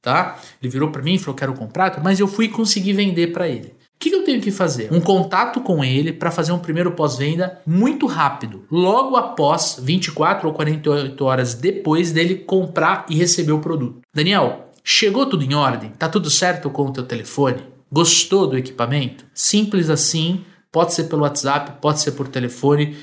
tá? Ele virou para mim e falou: "Quero comprar", mas eu fui conseguir vender para ele eu tenho que fazer? Um contato com ele para fazer um primeiro pós-venda muito rápido, logo após 24 ou 48 horas depois dele comprar e receber o produto. Daniel, chegou tudo em ordem? Tá tudo certo com o teu telefone? Gostou do equipamento? Simples assim. Pode ser pelo WhatsApp, pode ser por telefone.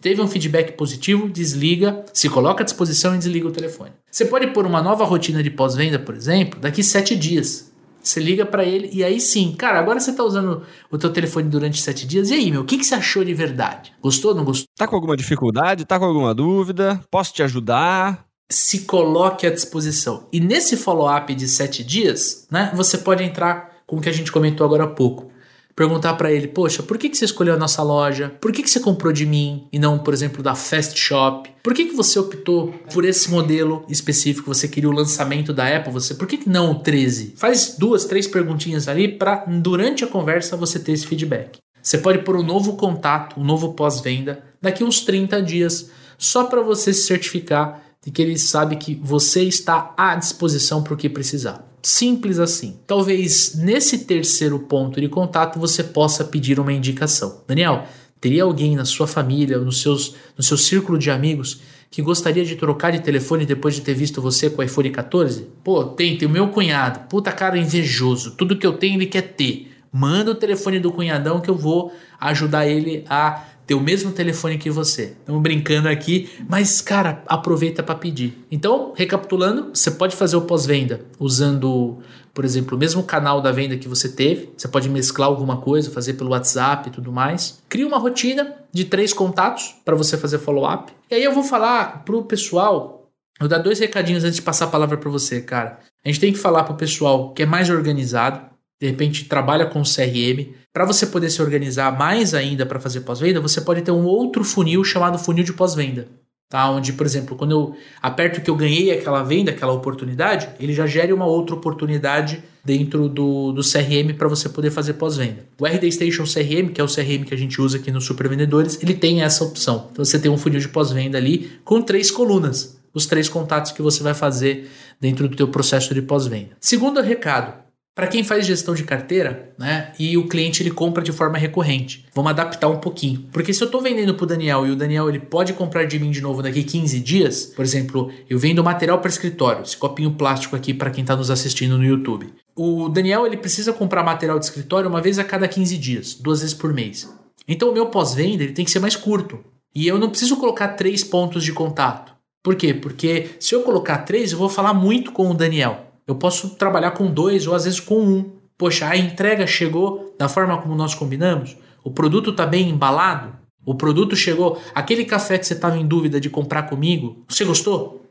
Teve um feedback positivo, desliga, se coloca à disposição e desliga o telefone. Você pode pôr uma nova rotina de pós-venda, por exemplo, daqui sete dias. Você liga para ele e aí sim, cara, agora você tá usando o teu telefone durante sete dias. E aí, meu, o que, que você achou de verdade? Gostou, não gostou? Tá com alguma dificuldade? Tá com alguma dúvida? Posso te ajudar? Se coloque à disposição. E nesse follow-up de sete dias, né, você pode entrar com o que a gente comentou agora há pouco perguntar para ele: Poxa, por que, que você escolheu a nossa loja? Por que, que você comprou de mim e não, por exemplo, da Fast Shop? Por que, que você optou por esse modelo específico? Você queria o lançamento da Apple? Você, por que, que não o 13? Faz duas, três perguntinhas ali para, durante a conversa, você ter esse feedback. Você pode pôr um novo contato, um novo pós-venda daqui uns 30 dias, só para você se certificar de que ele sabe que você está à disposição para o que precisar. Simples assim. Talvez nesse terceiro ponto de contato você possa pedir uma indicação. Daniel, teria alguém na sua família, no, seus, no seu círculo de amigos, que gostaria de trocar de telefone depois de ter visto você com o iPhone 14? Pô, tem, tem o meu cunhado. Puta cara invejoso. Tudo que eu tenho ele quer ter. Manda o telefone do cunhadão que eu vou ajudar ele a ter o mesmo telefone que você. Estamos brincando aqui, mas cara, aproveita para pedir. Então, recapitulando, você pode fazer o pós-venda usando, por exemplo, o mesmo canal da venda que você teve. Você pode mesclar alguma coisa, fazer pelo WhatsApp e tudo mais. Cria uma rotina de três contatos para você fazer follow-up. E aí eu vou falar pro pessoal, vou dar dois recadinhos antes de passar a palavra para você, cara. A gente tem que falar pro pessoal que é mais organizado, de repente trabalha com CRM, para você poder se organizar mais ainda para fazer pós-venda, você pode ter um outro funil chamado funil de pós-venda. Tá? Onde, por exemplo, quando eu aperto que eu ganhei aquela venda, aquela oportunidade, ele já gera uma outra oportunidade dentro do, do CRM para você poder fazer pós-venda. O RD Station CRM, que é o CRM que a gente usa aqui nos Super Vendedores, ele tem essa opção. Então você tem um funil de pós-venda ali com três colunas, os três contatos que você vai fazer dentro do teu processo de pós-venda. Segundo recado, para quem faz gestão de carteira, né, e o cliente ele compra de forma recorrente, vamos adaptar um pouquinho. Porque se eu estou vendendo para o Daniel e o Daniel ele pode comprar de mim de novo daqui 15 dias, por exemplo, eu vendo material para escritório, esse copinho plástico aqui para quem está nos assistindo no YouTube. O Daniel ele precisa comprar material de escritório uma vez a cada 15 dias, duas vezes por mês. Então o meu pós-venda ele tem que ser mais curto. E eu não preciso colocar três pontos de contato. Por quê? Porque se eu colocar três, eu vou falar muito com o Daniel. Eu posso trabalhar com dois ou às vezes com um. Poxa, a entrega chegou da forma como nós combinamos? O produto está bem embalado? O produto chegou. Aquele café que você estava em dúvida de comprar comigo, você gostou?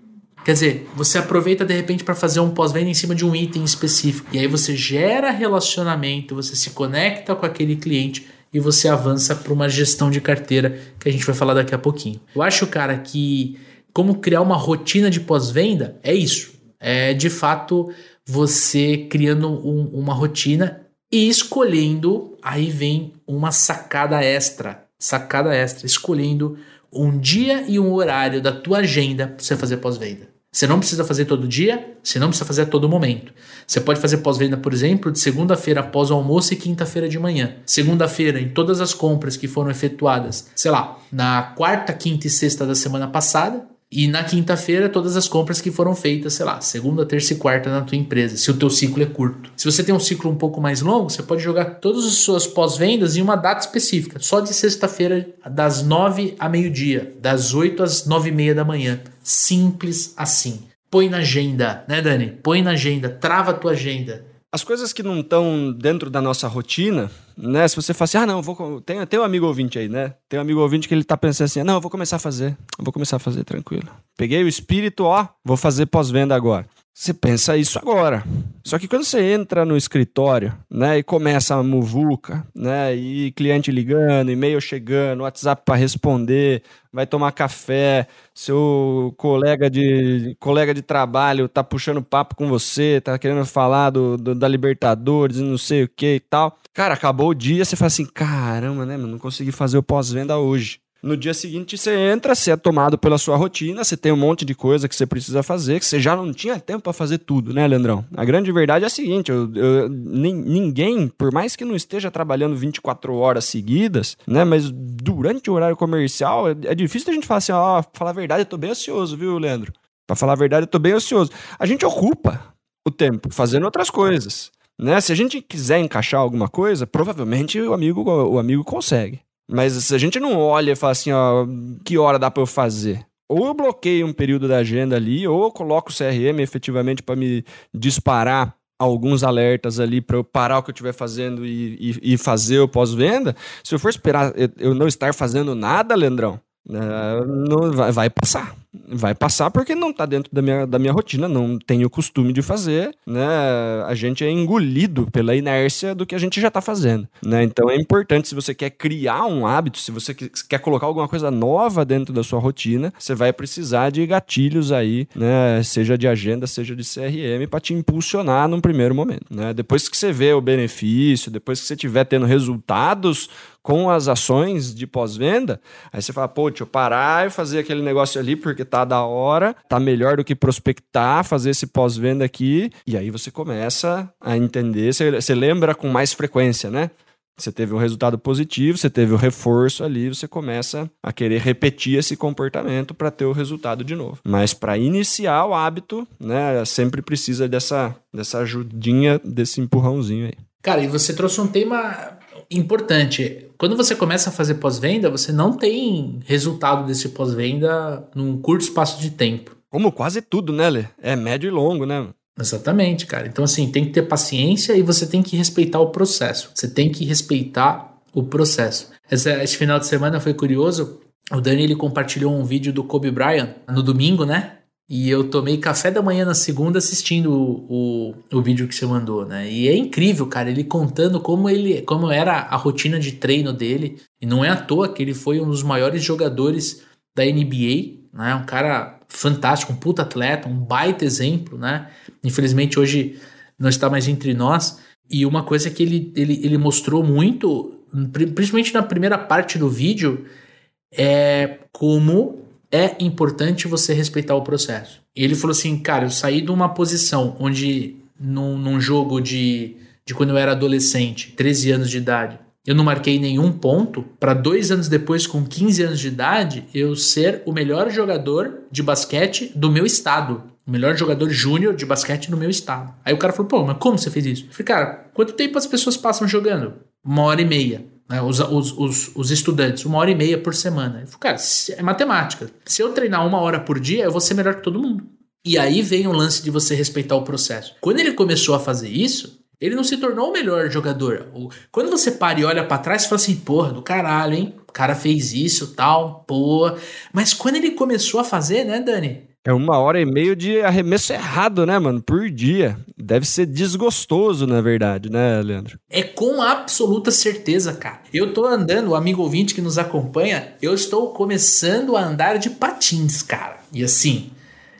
Quer dizer, você aproveita de repente para fazer um pós-venda em cima de um item específico. E aí você gera relacionamento, você se conecta com aquele cliente e você avança para uma gestão de carteira que a gente vai falar daqui a pouquinho. Eu acho, cara, que como criar uma rotina de pós-venda é isso é de fato você criando um, uma rotina e escolhendo, aí vem uma sacada extra, sacada extra, escolhendo um dia e um horário da tua agenda para você fazer pós-venda. Você não precisa fazer todo dia, você não precisa fazer a todo momento. Você pode fazer pós-venda, por exemplo, de segunda-feira após o almoço e quinta-feira de manhã. Segunda-feira, em todas as compras que foram efetuadas, sei lá, na quarta, quinta e sexta da semana passada, e na quinta-feira, todas as compras que foram feitas, sei lá, segunda, terça e quarta na tua empresa, se o teu ciclo é curto. Se você tem um ciclo um pouco mais longo, você pode jogar todas as suas pós-vendas em uma data específica, só de sexta-feira, das nove a meio-dia, das oito às nove e meia da manhã. Simples assim. Põe na agenda, né, Dani? Põe na agenda, trava a tua agenda. As coisas que não estão dentro da nossa rotina, né? Se você fala assim, ah, não, vou. Tem, tem um amigo ouvinte aí, né? Tem um amigo ouvinte que ele tá pensando assim, não, eu vou começar a fazer. Eu vou começar a fazer tranquilo. Peguei o espírito, ó, vou fazer pós-venda agora. Você pensa isso agora. Só que quando você entra no escritório, né, e começa a muvuca, né, e cliente ligando, e-mail chegando, WhatsApp para responder, vai tomar café, seu colega de colega de trabalho tá puxando papo com você, tá querendo falar do, do da Libertadores não sei o que e tal. Cara, acabou o dia, você fala assim, caramba, né, mano, não consegui fazer o pós-venda hoje. No dia seguinte você entra, você é tomado pela sua rotina, você tem um monte de coisa que você precisa fazer, que você já não tinha tempo para fazer tudo, né, Leandrão? A grande verdade é a seguinte: eu, eu, ninguém, por mais que não esteja trabalhando 24 horas seguidas, né, mas durante o horário comercial, é, é difícil a gente falar assim, ó, oh, falar a verdade, eu tô bem ansioso, viu, Leandro? Para falar a verdade, eu tô bem ansioso. A gente ocupa o tempo fazendo outras coisas. Né? Se a gente quiser encaixar alguma coisa, provavelmente o amigo, o amigo consegue. Mas a gente não olha e fala assim, ó, que hora dá para eu fazer? Ou eu bloqueio um período da agenda ali, ou eu coloco o CRM efetivamente para me disparar alguns alertas ali para eu parar o que eu estiver fazendo e, e, e fazer o pós-venda. Se eu for esperar eu não estar fazendo nada, Leandrão, é, não, vai, vai, passar. Vai passar porque não está dentro da minha, da minha rotina, não tenho costume de fazer, né? A gente é engolido pela inércia do que a gente já está fazendo, né? Então é importante, se você quer criar um hábito, se você quer colocar alguma coisa nova dentro da sua rotina, você vai precisar de gatilhos aí, né? Seja de agenda, seja de CRM, para te impulsionar num primeiro momento, né? Depois que você vê o benefício, depois que você estiver tendo resultados com as ações de pós-venda, aí você fala, pô, deixa eu parar e fazer aquele negócio ali porque tá da hora, tá melhor do que prospectar, fazer esse pós-venda aqui, e aí você começa a entender, você, você lembra com mais frequência, né? Você teve um resultado positivo, você teve o reforço ali, você começa a querer repetir esse comportamento para ter o resultado de novo. Mas para iniciar o hábito, né, sempre precisa dessa, dessa ajudinha, desse empurrãozinho aí. Cara, e você trouxe um tema importante. Quando você começa a fazer pós-venda, você não tem resultado desse pós-venda num curto espaço de tempo. Como quase tudo, né, Lê? É médio e longo, né? Exatamente, cara. Então, assim, tem que ter paciência e você tem que respeitar o processo. Você tem que respeitar o processo. Esse, esse final de semana foi curioso. O Dani ele compartilhou um vídeo do Kobe Bryant no domingo, né? E eu tomei café da manhã na segunda assistindo o, o, o, vídeo que você mandou, né? E é incrível, cara, ele contando como ele como era a rotina de treino dele. E não é à toa que ele foi um dos maiores jogadores da NBA, né? Um cara fantástico, um puta atleta, um baita exemplo, né? Infelizmente hoje não está mais entre nós. E uma coisa que ele, ele, ele mostrou muito, principalmente na primeira parte do vídeo, é como é importante você respeitar o processo. Ele falou assim, cara, eu saí de uma posição onde num, num jogo de, de quando eu era adolescente, 13 anos de idade, eu não marquei nenhum ponto, para dois anos depois, com 15 anos de idade, eu ser o melhor jogador de basquete do meu estado. O melhor jogador júnior de basquete no meu estado. Aí o cara falou, pô, mas como você fez isso? Eu falei, cara, quanto tempo as pessoas passam jogando? Uma hora e meia né, os, os, os, os, estudantes, uma hora e meia por semana. Eu cara, é matemática. Se eu treinar uma hora por dia, eu vou ser melhor que todo mundo. E aí vem o lance de você respeitar o processo. Quando ele começou a fazer isso, ele não se tornou o melhor jogador. Quando você para e olha para trás, você fala assim, porra, do caralho, hein? O cara fez isso, tal, pô. Mas quando ele começou a fazer, né, Dani? É uma hora e meia de arremesso errado, né, mano? Por dia. Deve ser desgostoso, na verdade, né, Leandro? É com absoluta certeza, cara. Eu tô andando, o amigo ouvinte que nos acompanha, eu estou começando a andar de patins, cara. E assim,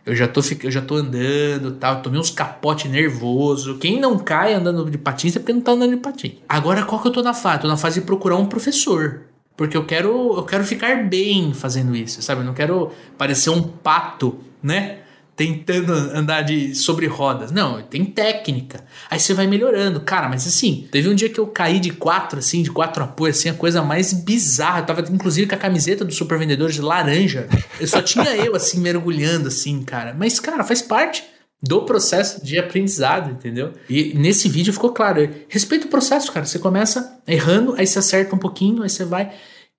Eu já tô, eu já tô andando tal, tomei uns capote nervoso. Quem não cai andando de patins é porque não tá andando de patins. Agora qual que eu tô na fase? Tô na fase de procurar um professor. Porque eu quero, eu quero ficar bem fazendo isso, sabe? Eu não quero parecer um pato, né? tentando andar de sobre rodas. Não, tem técnica. Aí você vai melhorando. Cara, mas assim, teve um dia que eu caí de quatro, assim, de quatro apoios, assim, a coisa mais bizarra. Eu tava, inclusive, com a camiseta do Super Vendedores de laranja. Eu só tinha eu, assim, mergulhando, assim, cara. Mas, cara, faz parte do processo de aprendizado, entendeu? E nesse vídeo ficou claro. Respeita o processo, cara. Você começa errando, aí você acerta um pouquinho, aí você vai.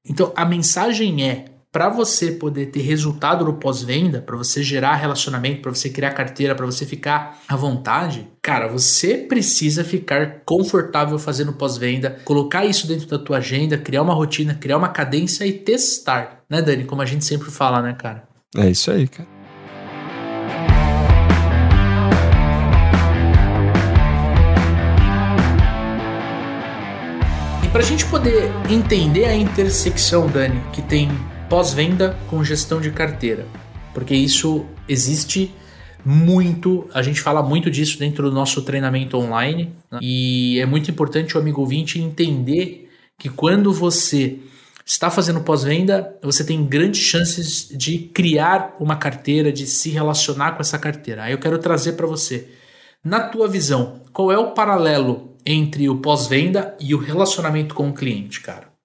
Então, a mensagem é para você poder ter resultado no pós-venda, para você gerar relacionamento, para você criar carteira, para você ficar à vontade, cara, você precisa ficar confortável fazendo pós-venda, colocar isso dentro da tua agenda, criar uma rotina, criar uma cadência e testar, né, Dani? Como a gente sempre fala, né, cara? É isso aí, cara. E para a gente poder entender a intersecção, Dani, que tem pós-venda com gestão de carteira, porque isso existe muito, a gente fala muito disso dentro do nosso treinamento online né? e é muito importante o amigo ouvinte entender que quando você está fazendo pós-venda, você tem grandes chances de criar uma carteira, de se relacionar com essa carteira. Aí eu quero trazer para você, na tua visão, qual é o paralelo entre o pós-venda e o relacionamento com o cliente, cara?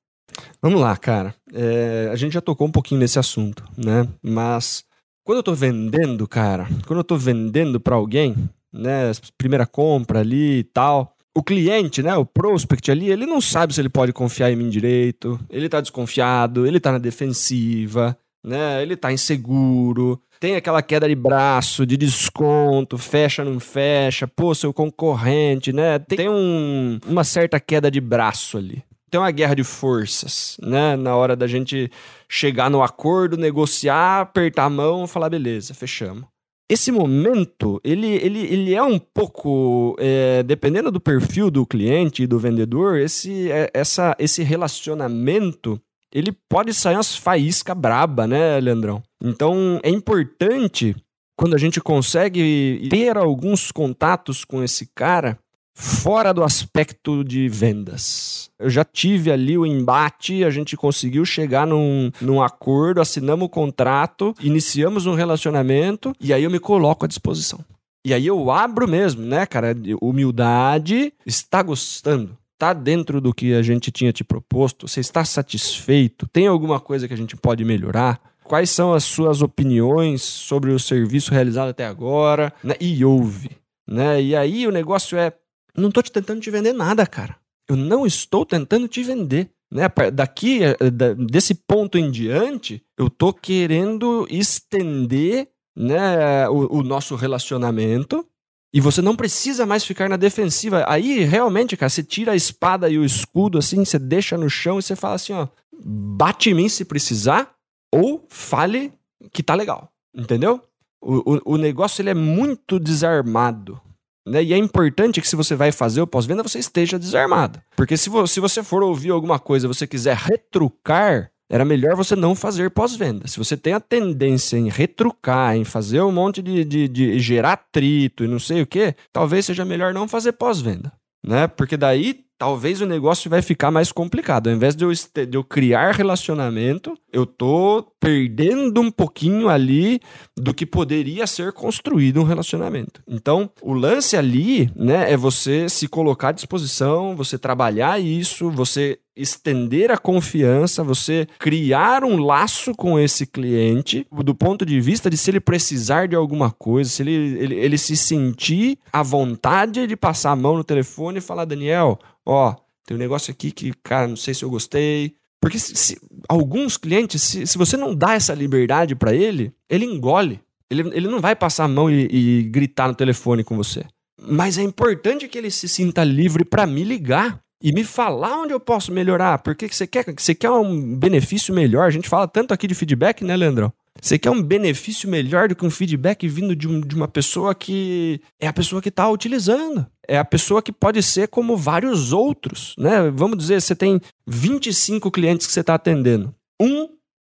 Vamos lá, cara. É, a gente já tocou um pouquinho nesse assunto, né? Mas quando eu tô vendendo, cara, quando eu tô vendendo para alguém, né, primeira compra ali e tal, o cliente, né, o prospect ali, ele não sabe se ele pode confiar em mim direito, ele tá desconfiado, ele tá na defensiva, né, ele tá inseguro, tem aquela queda de braço, de desconto, fecha, não fecha, pô, seu concorrente, né, tem um, uma certa queda de braço ali tem uma guerra de forças, né? Na hora da gente chegar no acordo, negociar, apertar a mão, falar beleza, fechamos. Esse momento, ele, ele, ele é um pouco, é, dependendo do perfil do cliente e do vendedor, esse, é, essa, esse relacionamento, ele pode sair umas faísca braba, né, Leandrão? Então, é importante, quando a gente consegue ter alguns contatos com esse cara, fora do aspecto de vendas. Eu já tive ali o embate, a gente conseguiu chegar num, num acordo, assinamos o contrato, iniciamos um relacionamento e aí eu me coloco à disposição. E aí eu abro mesmo, né, cara? Humildade, está gostando? Está dentro do que a gente tinha te proposto? Você está satisfeito? Tem alguma coisa que a gente pode melhorar? Quais são as suas opiniões sobre o serviço realizado até agora? Né? E ouve. Né? E aí o negócio é não estou te tentando te vender nada, cara. Eu não estou tentando te vender. Né? Daqui, eh, desse ponto em diante, eu estou querendo estender né, o, o nosso relacionamento e você não precisa mais ficar na defensiva. Aí, realmente, cara, você tira a espada e o escudo, assim, você deixa no chão e você fala assim, ó, bate em mim se precisar, ou fale que tá legal. Entendeu? O, o, o negócio ele é muito desarmado. Né? E é importante que se você vai fazer o pós-venda, você esteja desarmado. Porque se, vo se você for ouvir alguma coisa você quiser retrucar, era melhor você não fazer pós-venda. Se você tem a tendência em retrucar, em fazer um monte de, de, de gerar atrito e não sei o que, talvez seja melhor não fazer pós-venda. Né? Porque daí talvez o negócio vai ficar mais complicado. Ao invés de eu, de eu criar relacionamento, eu tô perdendo um pouquinho ali do que poderia ser construído um relacionamento. Então, o lance ali, né, é você se colocar à disposição, você trabalhar isso, você estender a confiança, você criar um laço com esse cliente, do ponto de vista de se ele precisar de alguma coisa, se ele, ele, ele se sentir à vontade de passar a mão no telefone e falar, Daniel, ó, tem um negócio aqui que, cara, não sei se eu gostei. Porque se, se, alguns clientes, se, se você não dá essa liberdade para ele, ele engole. Ele, ele não vai passar a mão e, e gritar no telefone com você. Mas é importante que ele se sinta livre para me ligar e me falar onde eu posso melhorar. Porque você quer, você quer um benefício melhor. A gente fala tanto aqui de feedback, né, Leandrão? Você quer um benefício melhor do que um feedback vindo de, um, de uma pessoa que é a pessoa que está utilizando. É a pessoa que pode ser como vários outros, né? Vamos dizer, você tem 25 clientes que você está atendendo. Um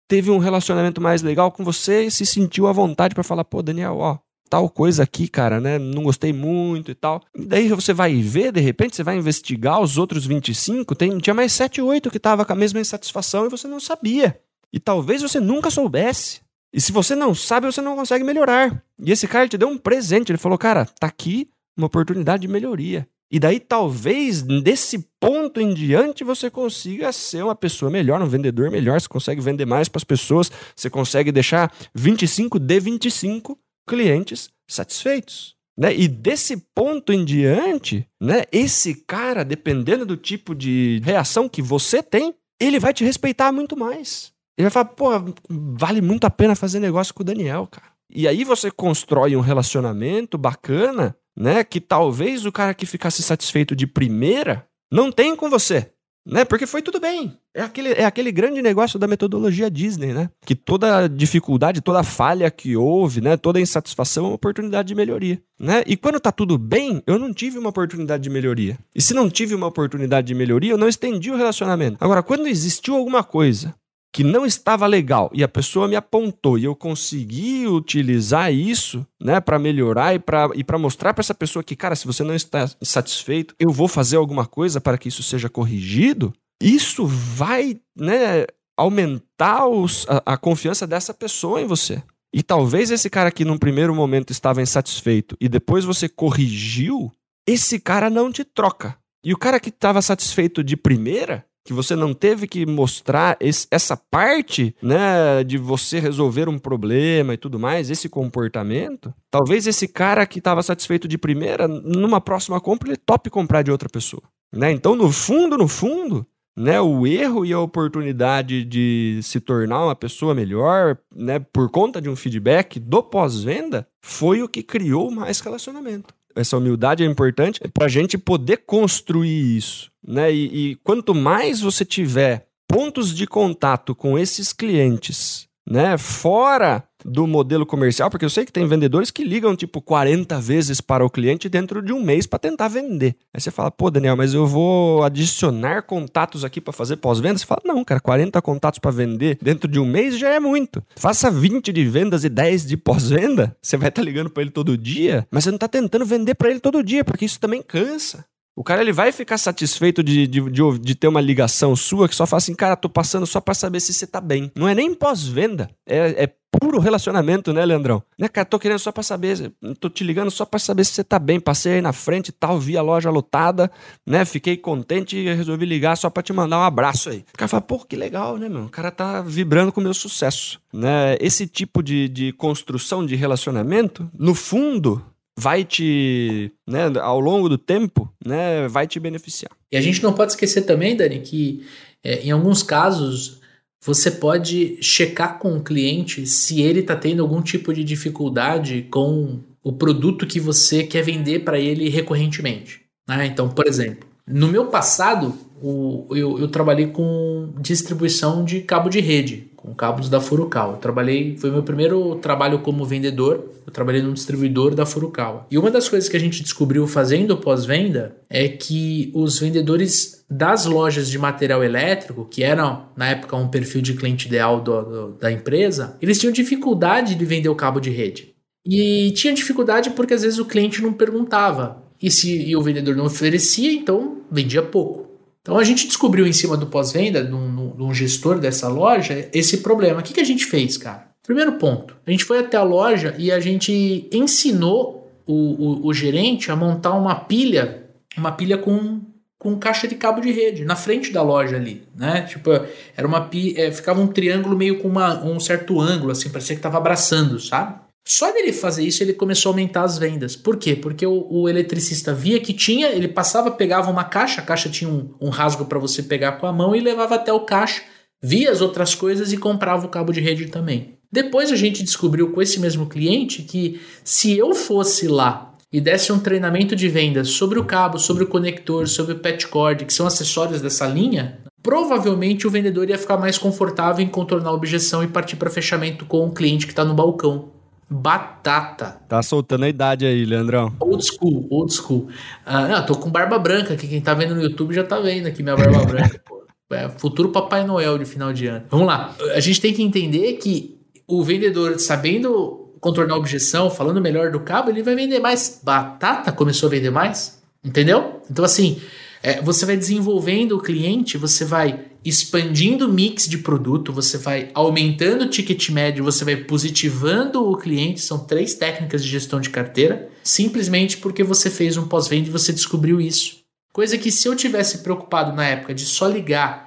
teve um relacionamento mais legal com você e se sentiu à vontade para falar, pô, Daniel, ó, tal coisa aqui, cara, né? Não gostei muito e tal. Daí você vai ver, de repente, você vai investigar os outros 25, tem, tinha mais 7, 8 que tava com a mesma insatisfação e você não sabia. E talvez você nunca soubesse. E se você não sabe, você não consegue melhorar. E esse cara te deu um presente, ele falou: "Cara, tá aqui uma oportunidade de melhoria". E daí talvez desse ponto em diante você consiga ser uma pessoa melhor, um vendedor melhor, você consegue vender mais para as pessoas, você consegue deixar 25 de 25 clientes satisfeitos. Né? E desse ponto em diante, né, esse cara, dependendo do tipo de reação que você tem, ele vai te respeitar muito mais. Ele vai falar, pô, vale muito a pena fazer negócio com o Daniel, cara. E aí você constrói um relacionamento bacana, né? Que talvez o cara que ficasse satisfeito de primeira não tenha com você né? Porque foi tudo bem. É aquele, é aquele grande negócio da metodologia Disney, né? Que toda dificuldade, toda falha que houve, né? Toda insatisfação é uma oportunidade de melhoria, né? E quando tá tudo bem, eu não tive uma oportunidade de melhoria. E se não tive uma oportunidade de melhoria, eu não estendi o relacionamento. Agora, quando existiu alguma coisa que não estava legal e a pessoa me apontou e eu consegui utilizar isso, né, para melhorar e para e para mostrar para essa pessoa que, cara, se você não está satisfeito, eu vou fazer alguma coisa para que isso seja corrigido. Isso vai, né, aumentar os, a, a confiança dessa pessoa em você. E talvez esse cara que num primeiro momento estava insatisfeito e depois você corrigiu, esse cara não te troca. E o cara que estava satisfeito de primeira, que você não teve que mostrar esse, essa parte, né, de você resolver um problema e tudo mais, esse comportamento, talvez esse cara que estava satisfeito de primeira, numa próxima compra, ele tope comprar de outra pessoa, né? Então, no fundo, no fundo, né, o erro e a oportunidade de se tornar uma pessoa melhor, né, por conta de um feedback do pós-venda, foi o que criou mais relacionamento essa humildade é importante para a gente poder construir isso. Né? E, e quanto mais você tiver pontos de contato com esses clientes, né, fora do modelo comercial, porque eu sei que tem vendedores que ligam tipo 40 vezes para o cliente dentro de um mês para tentar vender. Aí você fala, pô, Daniel, mas eu vou adicionar contatos aqui para fazer pós-venda? Você fala, não, cara, 40 contatos para vender dentro de um mês já é muito. Faça 20 de vendas e 10 de pós-venda, você vai estar tá ligando para ele todo dia, mas você não está tentando vender para ele todo dia, porque isso também cansa. O cara ele vai ficar satisfeito de, de, de, de, ter uma ligação sua que só fala assim, cara, tô passando só para saber se você tá bem. Não é nem pós-venda, é, é, puro relacionamento, né, Leandrão? Né, cara, tô querendo só para saber, tô te ligando só para saber se você tá bem. Passei aí na frente e tal, vi a loja lotada, né, fiquei contente e resolvi ligar só para te mandar um abraço aí. O cara fala, pô, que legal, né, meu? O cara tá vibrando com o meu sucesso, né? Esse tipo de, de construção de relacionamento, no fundo, vai te, né, ao longo do tempo, né, vai te beneficiar. E a gente não pode esquecer também, Dani, que é, em alguns casos você pode checar com o cliente se ele está tendo algum tipo de dificuldade com o produto que você quer vender para ele recorrentemente. Né? Então, por exemplo, no meu passado, o, eu, eu trabalhei com distribuição de cabo de rede com cabos da Furukawa. Eu trabalhei, foi meu primeiro trabalho como vendedor. Eu trabalhei num distribuidor da Furukawa. E uma das coisas que a gente descobriu fazendo pós-venda é que os vendedores das lojas de material elétrico, que eram na época um perfil de cliente ideal do, do, da empresa, eles tinham dificuldade de vender o cabo de rede. E tinha dificuldade porque às vezes o cliente não perguntava. E se e o vendedor não oferecia, então vendia pouco. Então a gente descobriu em cima do pós-venda, de um gestor dessa loja, esse problema. O que, que a gente fez, cara? Primeiro ponto, a gente foi até a loja e a gente ensinou o, o, o gerente a montar uma pilha, uma pilha com, com caixa de cabo de rede na frente da loja ali, né? Tipo, era uma é, ficava um triângulo meio com uma, um certo ângulo, assim, parecia que tava abraçando, sabe? Só dele fazer isso, ele começou a aumentar as vendas. Por quê? Porque o, o eletricista via que tinha, ele passava, pegava uma caixa, a caixa tinha um, um rasgo para você pegar com a mão e levava até o caixa, via as outras coisas e comprava o cabo de rede também. Depois a gente descobriu com esse mesmo cliente que se eu fosse lá e desse um treinamento de vendas sobre o cabo, sobre o conector, sobre o patch cord, que são acessórios dessa linha, provavelmente o vendedor ia ficar mais confortável em contornar a objeção e partir para fechamento com o cliente que está no balcão batata. Tá soltando a idade aí, Leandrão. Old school, old school. Ah, não, tô com barba branca aqui. Quem tá vendo no YouTube já tá vendo aqui minha barba branca, pô. É futuro Papai Noel de final de ano. Vamos lá. A gente tem que entender que o vendedor, sabendo contornar a objeção, falando melhor do cabo, ele vai vender mais. Batata começou a vender mais. Entendeu? Então, assim, é, você vai desenvolvendo o cliente, você vai expandindo o mix de produto, você vai aumentando o ticket médio, você vai positivando o cliente. São três técnicas de gestão de carteira, simplesmente porque você fez um pós-venda e você descobriu isso. Coisa que se eu tivesse preocupado na época de só ligar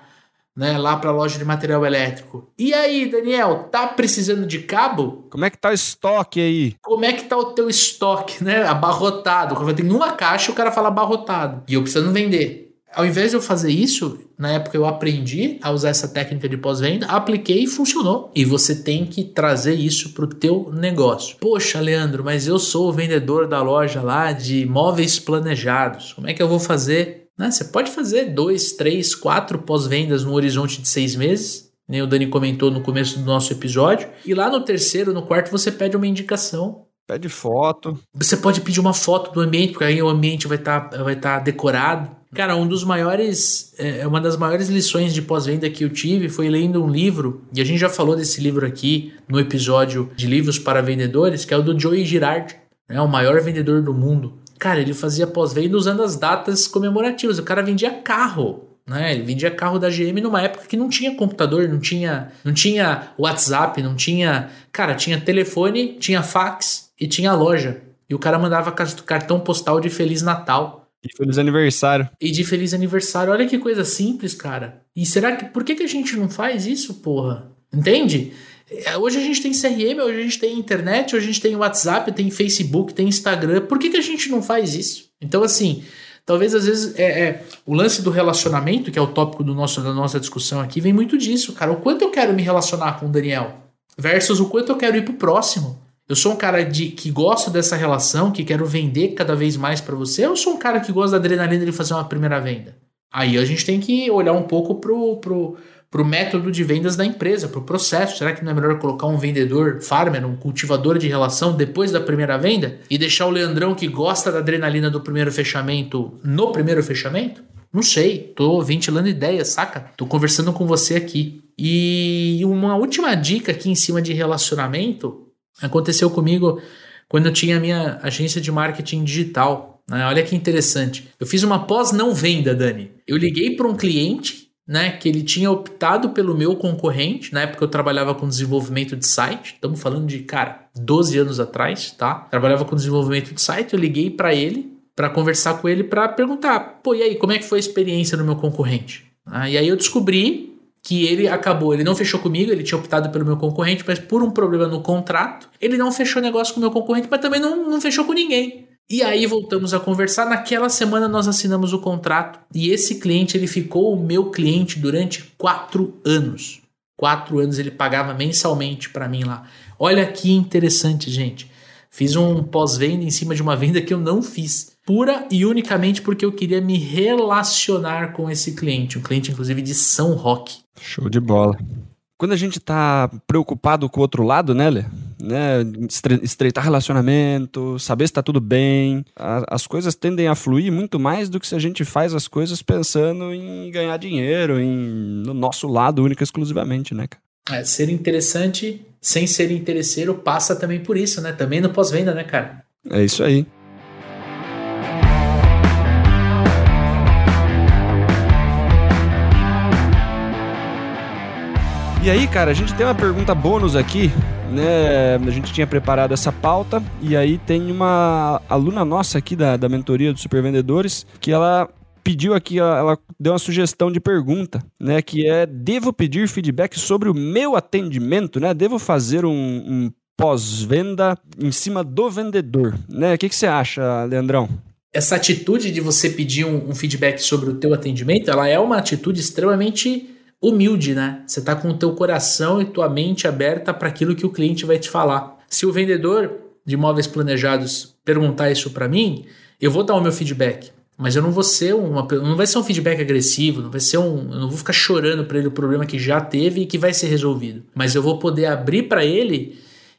né, lá para a loja de material elétrico. E aí, Daniel, tá precisando de cabo? Como é que tá o estoque aí? Como é que tá o teu estoque, né? Abarrotado. Quando tem uma caixa, o cara fala abarrotado. E eu precisando vender. Ao invés de eu fazer isso, na época eu aprendi a usar essa técnica de pós-venda, apliquei e funcionou. E você tem que trazer isso para o teu negócio. Poxa, Leandro, mas eu sou o vendedor da loja lá de móveis planejados. Como é que eu vou fazer né? Você pode fazer dois, três, quatro pós-vendas no horizonte de seis meses, nem o Dani comentou no começo do nosso episódio. E lá no terceiro, no quarto, você pede uma indicação. Pede foto. Você pode pedir uma foto do ambiente, porque aí o ambiente vai estar tá, vai tá decorado. Cara, um dos maiores, é, é uma das maiores lições de pós-venda que eu tive foi lendo um livro, e a gente já falou desse livro aqui no episódio de livros para vendedores, que é o do Joey Girard, né, o maior vendedor do mundo. Cara, ele fazia pós-venda usando as datas comemorativas. O cara vendia carro. Né? Ele vendia carro da GM numa época que não tinha computador, não tinha, não tinha WhatsApp, não tinha. Cara, tinha telefone, tinha fax e tinha loja. E o cara mandava cartão postal de Feliz Natal. E Feliz Aniversário. E de Feliz Aniversário. Olha que coisa simples, cara. E será que. Por que, que a gente não faz isso, porra? Entende? É, hoje a gente tem CRM, hoje a gente tem internet, hoje a gente tem WhatsApp, tem Facebook, tem Instagram. Por que, que a gente não faz isso? Então, assim, talvez às vezes é, é, o lance do relacionamento, que é o tópico do nosso, da nossa discussão aqui, vem muito disso, cara. O quanto eu quero me relacionar com o Daniel versus o quanto eu quero ir pro próximo. Eu sou um cara de, que gosto dessa relação, que quero vender cada vez mais para você, ou sou um cara que gosta da adrenalina de fazer uma primeira venda? Aí a gente tem que olhar um pouco pro, pro, para o método de vendas da empresa, para o processo. Será que não é melhor colocar um vendedor farmer, um cultivador de relação depois da primeira venda e deixar o Leandrão que gosta da adrenalina do primeiro fechamento no primeiro fechamento? Não sei, tô ventilando ideias, saca? Tô conversando com você aqui. E uma última dica aqui em cima de relacionamento aconteceu comigo quando eu tinha a minha agência de marketing digital. Né? Olha que interessante. Eu fiz uma pós não venda, Dani. Eu liguei para um cliente né, que ele tinha optado pelo meu concorrente, na época eu trabalhava com desenvolvimento de site, estamos falando de, cara, 12 anos atrás, tá? Trabalhava com desenvolvimento de site, eu liguei para ele, para conversar com ele, para perguntar, pô, e aí, como é que foi a experiência no meu concorrente? Ah, e aí eu descobri que ele acabou, ele não fechou comigo, ele tinha optado pelo meu concorrente, mas por um problema no contrato, ele não fechou negócio com o meu concorrente, mas também não, não fechou com ninguém. E aí voltamos a conversar. Naquela semana nós assinamos o contrato e esse cliente ele ficou o meu cliente durante quatro anos. Quatro anos ele pagava mensalmente para mim lá. Olha que interessante, gente. Fiz um pós-venda em cima de uma venda que eu não fiz, pura e unicamente porque eu queria me relacionar com esse cliente, um cliente inclusive de São Roque. Show de bola. Quando a gente está preocupado com o outro lado, né, Lê? né, estreitar relacionamento, saber se está tudo bem. A, as coisas tendem a fluir muito mais do que se a gente faz as coisas pensando em ganhar dinheiro, em, no nosso lado única exclusivamente, né, cara? É, ser interessante sem ser interesseiro passa também por isso, né? Também no pós-venda, né, cara? É isso aí. E aí, cara, a gente tem uma pergunta bônus aqui, né? A gente tinha preparado essa pauta e aí tem uma aluna nossa aqui da, da mentoria dos supervendedores que ela pediu aqui, ela deu uma sugestão de pergunta, né? Que é: devo pedir feedback sobre o meu atendimento, né? Devo fazer um, um pós-venda em cima do vendedor, né? O que, que você acha, Leandrão? Essa atitude de você pedir um, um feedback sobre o teu atendimento, ela é uma atitude extremamente humilde, né? Você está com o teu coração e tua mente aberta para aquilo que o cliente vai te falar. Se o vendedor de imóveis planejados perguntar isso para mim, eu vou dar o meu feedback. Mas eu não vou ser uma, não vai ser um feedback agressivo, não vai ser um, eu não vou ficar chorando para ele o problema que já teve e que vai ser resolvido. Mas eu vou poder abrir para ele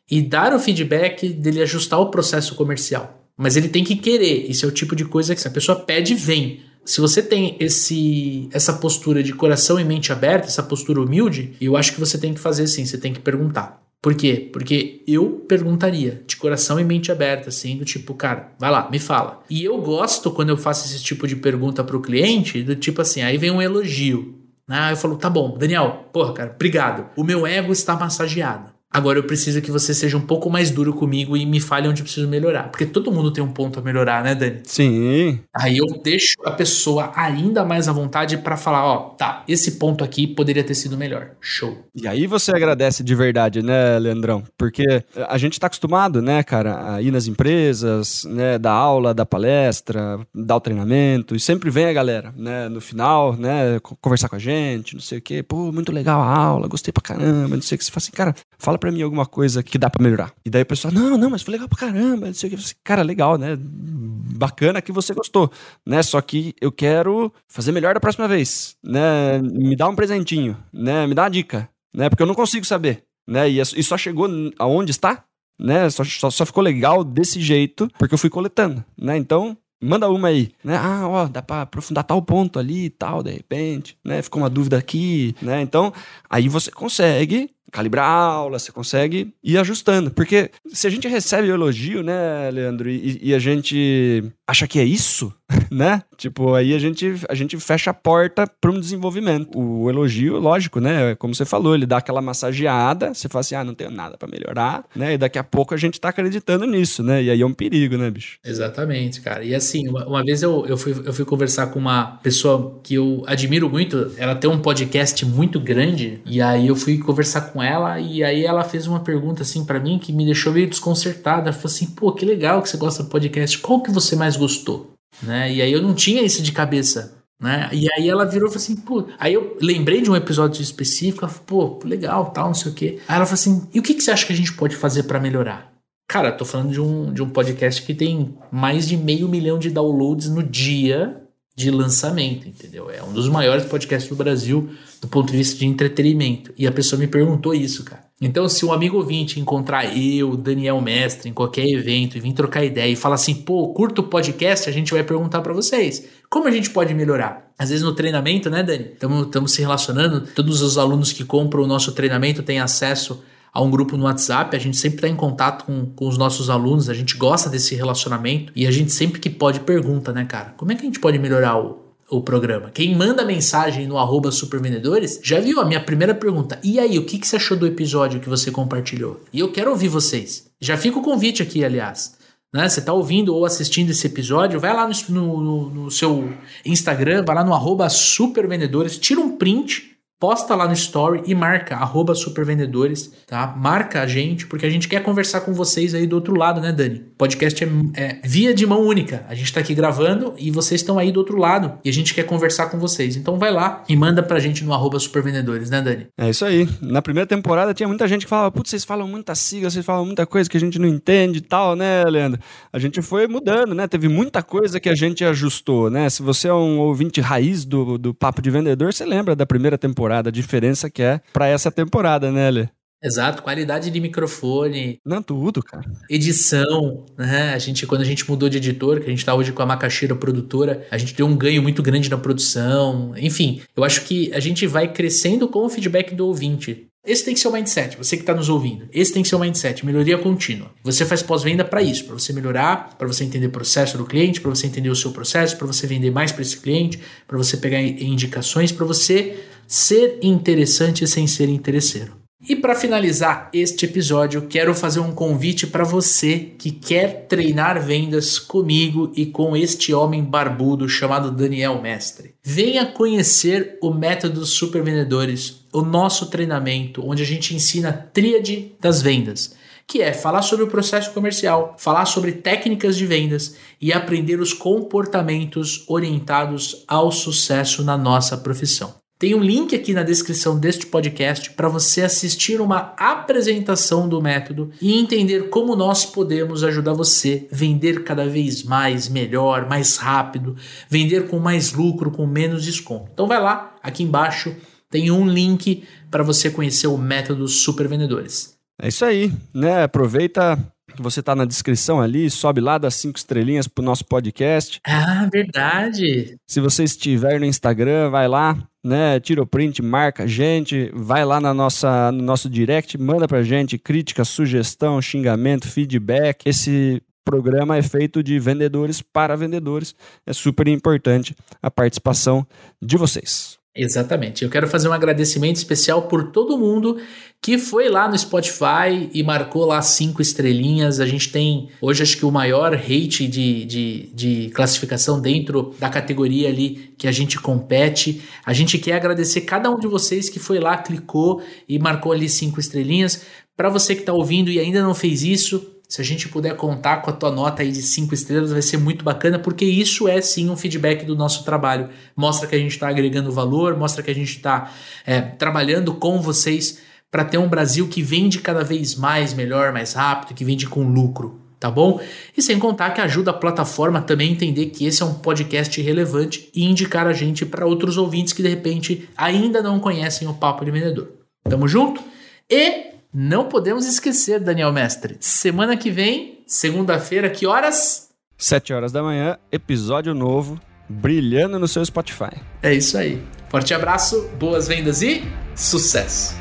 e dar o feedback dele ajustar o processo comercial. Mas ele tem que querer. Isso é o tipo de coisa que se a pessoa pede, vem. Se você tem esse essa postura de coração e mente aberta, essa postura humilde, eu acho que você tem que fazer assim, você tem que perguntar. Por quê? Porque eu perguntaria, de coração e mente aberta, assim, do tipo, cara, vai lá, me fala. E eu gosto quando eu faço esse tipo de pergunta pro cliente, do tipo assim, aí vem um elogio. Ah, eu falo, tá bom, Daniel, porra, cara, obrigado. O meu ego está massageado. Agora eu preciso que você seja um pouco mais duro comigo e me fale onde eu preciso melhorar. Porque todo mundo tem um ponto a melhorar, né, Dani? Sim. Aí eu deixo a pessoa ainda mais à vontade para falar, ó, tá, esse ponto aqui poderia ter sido melhor. Show. E aí você agradece de verdade, né, Leandrão? Porque a gente tá acostumado, né, cara, a ir nas empresas, né, dar aula, dar palestra, dar o treinamento, e sempre vem a galera, né, no final, né, conversar com a gente, não sei o quê, pô, muito legal a aula, gostei pra caramba, não sei o que. Você fala assim, cara, fala pra mim alguma coisa que dá pra melhorar. E daí o pessoal, não, não, mas foi legal pra caramba, não sei o que. Assim, cara, legal, né? Bacana que você gostou, né? Só que eu quero fazer melhor da próxima vez, né? Me dá um presentinho, né? Me dá uma dica, né? Porque eu não consigo saber, né? E, e só chegou aonde está, né? Só, só, só ficou legal desse jeito porque eu fui coletando, né? Então, Manda uma aí, né? Ah, ó, dá pra aprofundar tal ponto ali e tal, de repente, né? Ficou uma dúvida aqui, né? Então, aí você consegue calibrar a aula, você consegue ir ajustando. Porque se a gente recebe o elogio, né, Leandro, e, e a gente acha que é isso, né? Tipo, aí a gente, a gente fecha a porta para um desenvolvimento. O elogio, lógico, né? Como você falou, ele dá aquela massageada, você fala assim, ah, não tenho nada para melhorar, né? E daqui a pouco a gente tá acreditando nisso, né? E aí é um perigo, né, bicho? Exatamente, cara. E assim, uma, uma vez eu, eu, fui, eu fui conversar com uma pessoa que eu admiro muito, ela tem um podcast muito grande, e aí eu fui conversar com ela, e aí ela fez uma pergunta assim para mim que me deixou meio desconcertada. Falou assim, pô, que legal que você gosta do podcast, qual que você mais gostou? Né? E aí eu não tinha isso de cabeça. Né? E aí ela virou e falou assim, pô. Aí eu lembrei de um episódio específico, ela falou, pô, legal, tal, não sei o quê. Aí ela falou assim: e o que, que você acha que a gente pode fazer para melhorar? Cara, tô falando de um, de um podcast que tem mais de meio milhão de downloads no dia de lançamento, entendeu? É um dos maiores podcasts do Brasil do ponto de vista de entretenimento. E a pessoa me perguntou isso, cara. Então, se um amigo ouvinte encontrar eu, Daniel Mestre, em qualquer evento e vir trocar ideia e falar assim, pô, curto o podcast, a gente vai perguntar para vocês, como a gente pode melhorar? Às vezes no treinamento, né, Dani? Estamos se relacionando, todos os alunos que compram o nosso treinamento têm acesso a um grupo no WhatsApp, a gente sempre está em contato com, com os nossos alunos, a gente gosta desse relacionamento e a gente sempre que pode pergunta, né, cara? Como é que a gente pode melhorar o, o programa? Quem manda mensagem no arroba supervendedores já viu a minha primeira pergunta. E aí, o que, que você achou do episódio que você compartilhou? E eu quero ouvir vocês. Já fica o convite aqui, aliás. Né? Você está ouvindo ou assistindo esse episódio, vai lá no, no, no seu Instagram, vai lá no arroba supervendedores, tira um print posta lá no story e marca arroba supervendedores, tá? Marca a gente, porque a gente quer conversar com vocês aí do outro lado, né, Dani? Podcast é, é, via de mão única. A gente tá aqui gravando e vocês estão aí do outro lado e a gente quer conversar com vocês. Então vai lá e manda pra gente no arroba supervendedores, né, Dani? É isso aí. Na primeira temporada tinha muita gente que falava, putz, vocês falam muita sigla, vocês falam muita coisa que a gente não entende e tal, né, Leandro? A gente foi mudando, né? Teve muita coisa que a gente ajustou, né? Se você é um ouvinte raiz do, do Papo de Vendedor, você lembra da primeira temporada temporada, a diferença que é para essa temporada, né, Lê? Exato, qualidade de microfone. Não, tudo, cara. Edição, né? A gente, quando a gente mudou de editor, que a gente tá hoje com a Macaxeira produtora, a gente deu um ganho muito grande na produção. Enfim, eu acho que a gente vai crescendo com o feedback do ouvinte. Esse tem que ser o mindset, você que está nos ouvindo. Esse tem que ser o mindset, melhoria contínua. Você faz pós-venda para isso, para você melhorar, para você entender o processo do cliente, para você entender o seu processo, para você vender mais para esse cliente, para você pegar indicações, para você ser interessante sem ser interesseiro. E para finalizar este episódio, quero fazer um convite para você que quer treinar vendas comigo e com este homem barbudo chamado Daniel Mestre. Venha conhecer o método Super Vendedores, o nosso treinamento, onde a gente ensina a tríade das vendas que é falar sobre o processo comercial, falar sobre técnicas de vendas e aprender os comportamentos orientados ao sucesso na nossa profissão. Tem um link aqui na descrição deste podcast para você assistir uma apresentação do método e entender como nós podemos ajudar você a vender cada vez mais, melhor, mais rápido, vender com mais lucro, com menos desconto. Então vai lá, aqui embaixo tem um link para você conhecer o método Super Vendedores. É isso aí, né? Aproveita que você tá na descrição ali, sobe lá das cinco estrelinhas pro nosso podcast. Ah, verdade. Se você estiver no Instagram, vai lá, né? Tira o print, marca a gente, vai lá na nossa, no nosso direct, manda pra gente crítica, sugestão, xingamento, feedback. Esse programa é feito de vendedores para vendedores. É super importante a participação de vocês. Exatamente. Eu quero fazer um agradecimento especial por todo mundo que foi lá no Spotify e marcou lá cinco estrelinhas. A gente tem hoje acho que o maior rate de, de, de classificação dentro da categoria ali que a gente compete. A gente quer agradecer cada um de vocês que foi lá, clicou e marcou ali cinco estrelinhas. Para você que está ouvindo e ainda não fez isso, se a gente puder contar com a tua nota aí de cinco estrelas, vai ser muito bacana, porque isso é sim um feedback do nosso trabalho. Mostra que a gente está agregando valor, mostra que a gente está é, trabalhando com vocês para ter um Brasil que vende cada vez mais, melhor, mais rápido, que vende com lucro, tá bom? E sem contar que ajuda a plataforma também a entender que esse é um podcast relevante e indicar a gente para outros ouvintes que de repente ainda não conhecem o Papo de Vendedor. Tamo junto? E não podemos esquecer, Daniel Mestre. Semana que vem, segunda-feira, que horas? 7 horas da manhã, episódio novo, brilhando no seu Spotify. É isso aí. Forte abraço, boas vendas e sucesso!